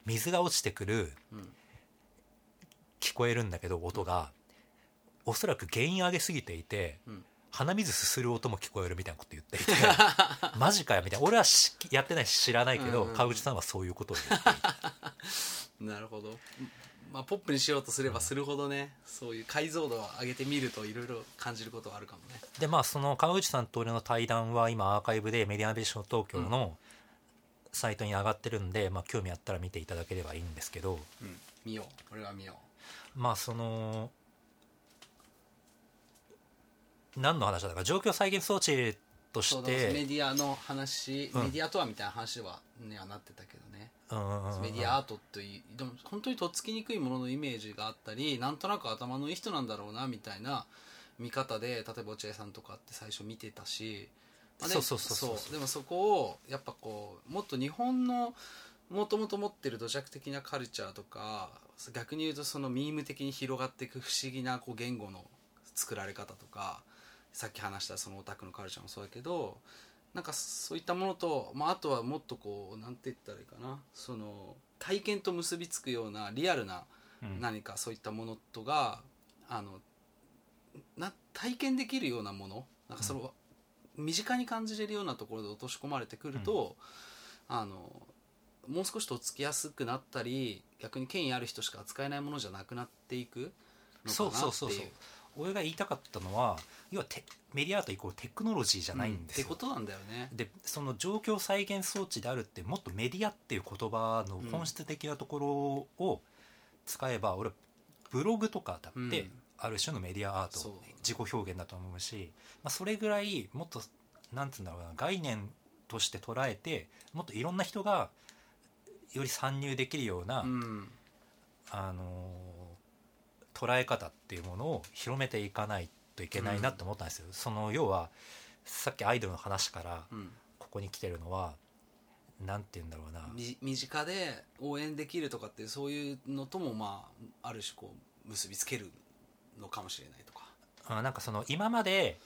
水が落ちてくる
うん。
聞こえるんだけど音がおそらく原因上げすぎていて
うん
鼻水すする音も聞こえるみたいなこと言っていて マジかよみたいな。俺はしやってないし知らないけど、
うんうん
川口さんはそういうことを言っていた
なるほど、まあ、ポップにしようとすればするほどね、そういう解像度を上げてみるといろいろ感じることはあるかもね。
でまあその川口さんと俺の対談は今アーカイブでメディアビジョン東京のサイトに上がってるんで、まあ、興味あったら見ていただければいいんですけど。
うん。見よう。俺は見よ
まあその何の話だったか状況再現装置とし
だメ
て
ディアの話、
うん。
メディアとはみたいな話はにはなってたけどね。
うんうんうん
メディアアートというでも本当にとっつきにくいもののイメージがあったりなんとなく頭のいい人なんだろうなみたいな見方で例えば落合さんとかって最初見てたし、まあで
そうそうそう。そう
でもそこをやっぱこうもっと日本のもともと持ってる土着的なカルチャーとか逆に言うとそのミーム的に広がっていく不思議なこう言語の作られ方とかさっき話したそのオタクのカルチャーもそうだけどなんかそういったものと、まあ、あとはもっとこうなんて言ったらいいかな。その体験と結びつくようなリアルな
うん。
何かそういったものとが、あのな体験できるようなものなんかその、身近に感じれるようなところで落とし込まれてくると、あのもう少しとっつきやすくなったり逆に権威ある人しか扱えないものじゃなくなっていくの
そう
かなっていう
そうそうそう俺が言いたかったのは要はテメディアアートイコールテクノロジーじゃないんですよ、
ってことなんだよね。
でその状況再現装置であるってもっとメディアっていう言葉の本質的なところを使えば、俺ブログとかだって
うん。
ある種のメディアアー
そう
ト、自己表現だと思うし、まあ、それぐらいもっとなんつうんだろうな概念として捉えてもっといろんな人がより参入できるような、
うん。
あの捉え方っていうものを広めていかないといけないなって思ったんですよ。その要はさっきアイドルの話から
うん。
ここに来てるのはなんて言うんだろうな。
み身近で応援できるとかってそういうのともまあある種こう結びつけるのかもしれないとか。
あなんかその今まで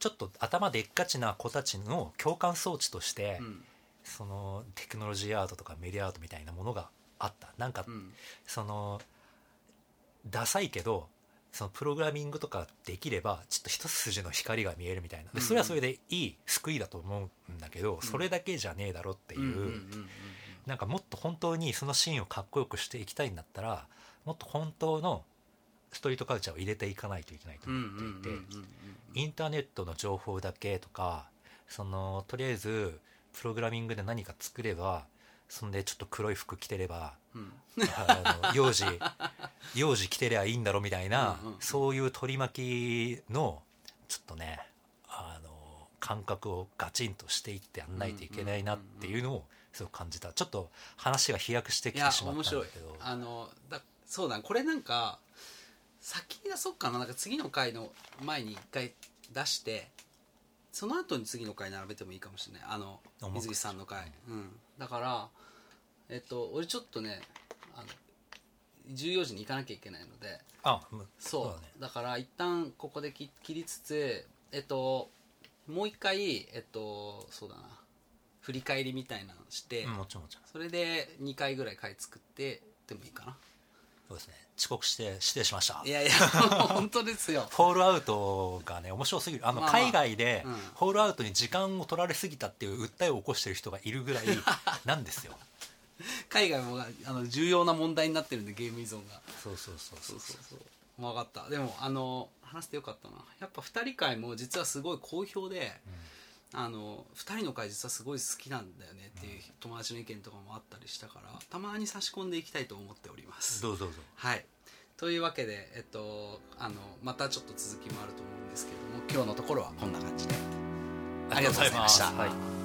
ちょっと頭でっかちな子たちの共感装置として、
うん。
そのテクノロジーアートとかメディアアートみたいなものがあった。なんか、
うん。
そのダサいけどそのプログラミングとかできればちょっと一筋の光が見えるみたいな。でそれはそれでいい救いだと思うんだけど、それだけじゃねえだろっていう、なんかもっと本当にそのシーンをかっこよくしていきたいんだったらもっと本当のストリートカルチャーを入れていかないといけないと思っていて、インターネットの情報だけとかそのとりあえずプログラミングで何か作ればそんでちょっと黒い服着てれば
うん。
あの幼児 幼児着てりゃいいんだろみたいな、
うんうん。うん
そういう取り巻きのちょっとねあの感覚をガチンとしていってやんないといけないなっていうのをすごく感じた。ちょっと話が飛躍してきてしまったんだ
面白い。
けど
あのだそうだ。これなんか先に出そうかな。なんか次の回の前に一回出してその後に次の回並べてもいいかもしれない。あの水木さんの回、うん、だからえっと俺ちょっとねあの14時に行かなきゃいけないので
あうん。
そう。
だね。
だから一旦ここで切切りつつえっともう一回えっとそうだな。振り返りみたいなのして、
うんもちろんもちろん。
それで2回ぐらい回作ってでもいいかな。
そうですね。遅刻して失礼しました。
いやいや 本当ですよ。
ホールアウトがね面白すぎる。あの、
まあまあ
海外で
うん。
ホールアウトに時間を取られすぎたっていう訴えを起こしてる人がいるぐらいなんですよ
海外もあの重要な問題になってるんでゲーム依存が。
そうそうそう
そうそう。そう分かった。でもあの話してよかったな。やっぱ2人会も実はすごい好評で、あの2人の会実はすごい好きなんだよねっていう友達の意見とかもあったりしたからたまに差し込んでいきたいと思っております。
どうぞどうぞ。
はい。というわけで、えっと、あのまたちょっと続きもあると思うんですけども今日のところはこんな感じで。ありがとうございました。
はい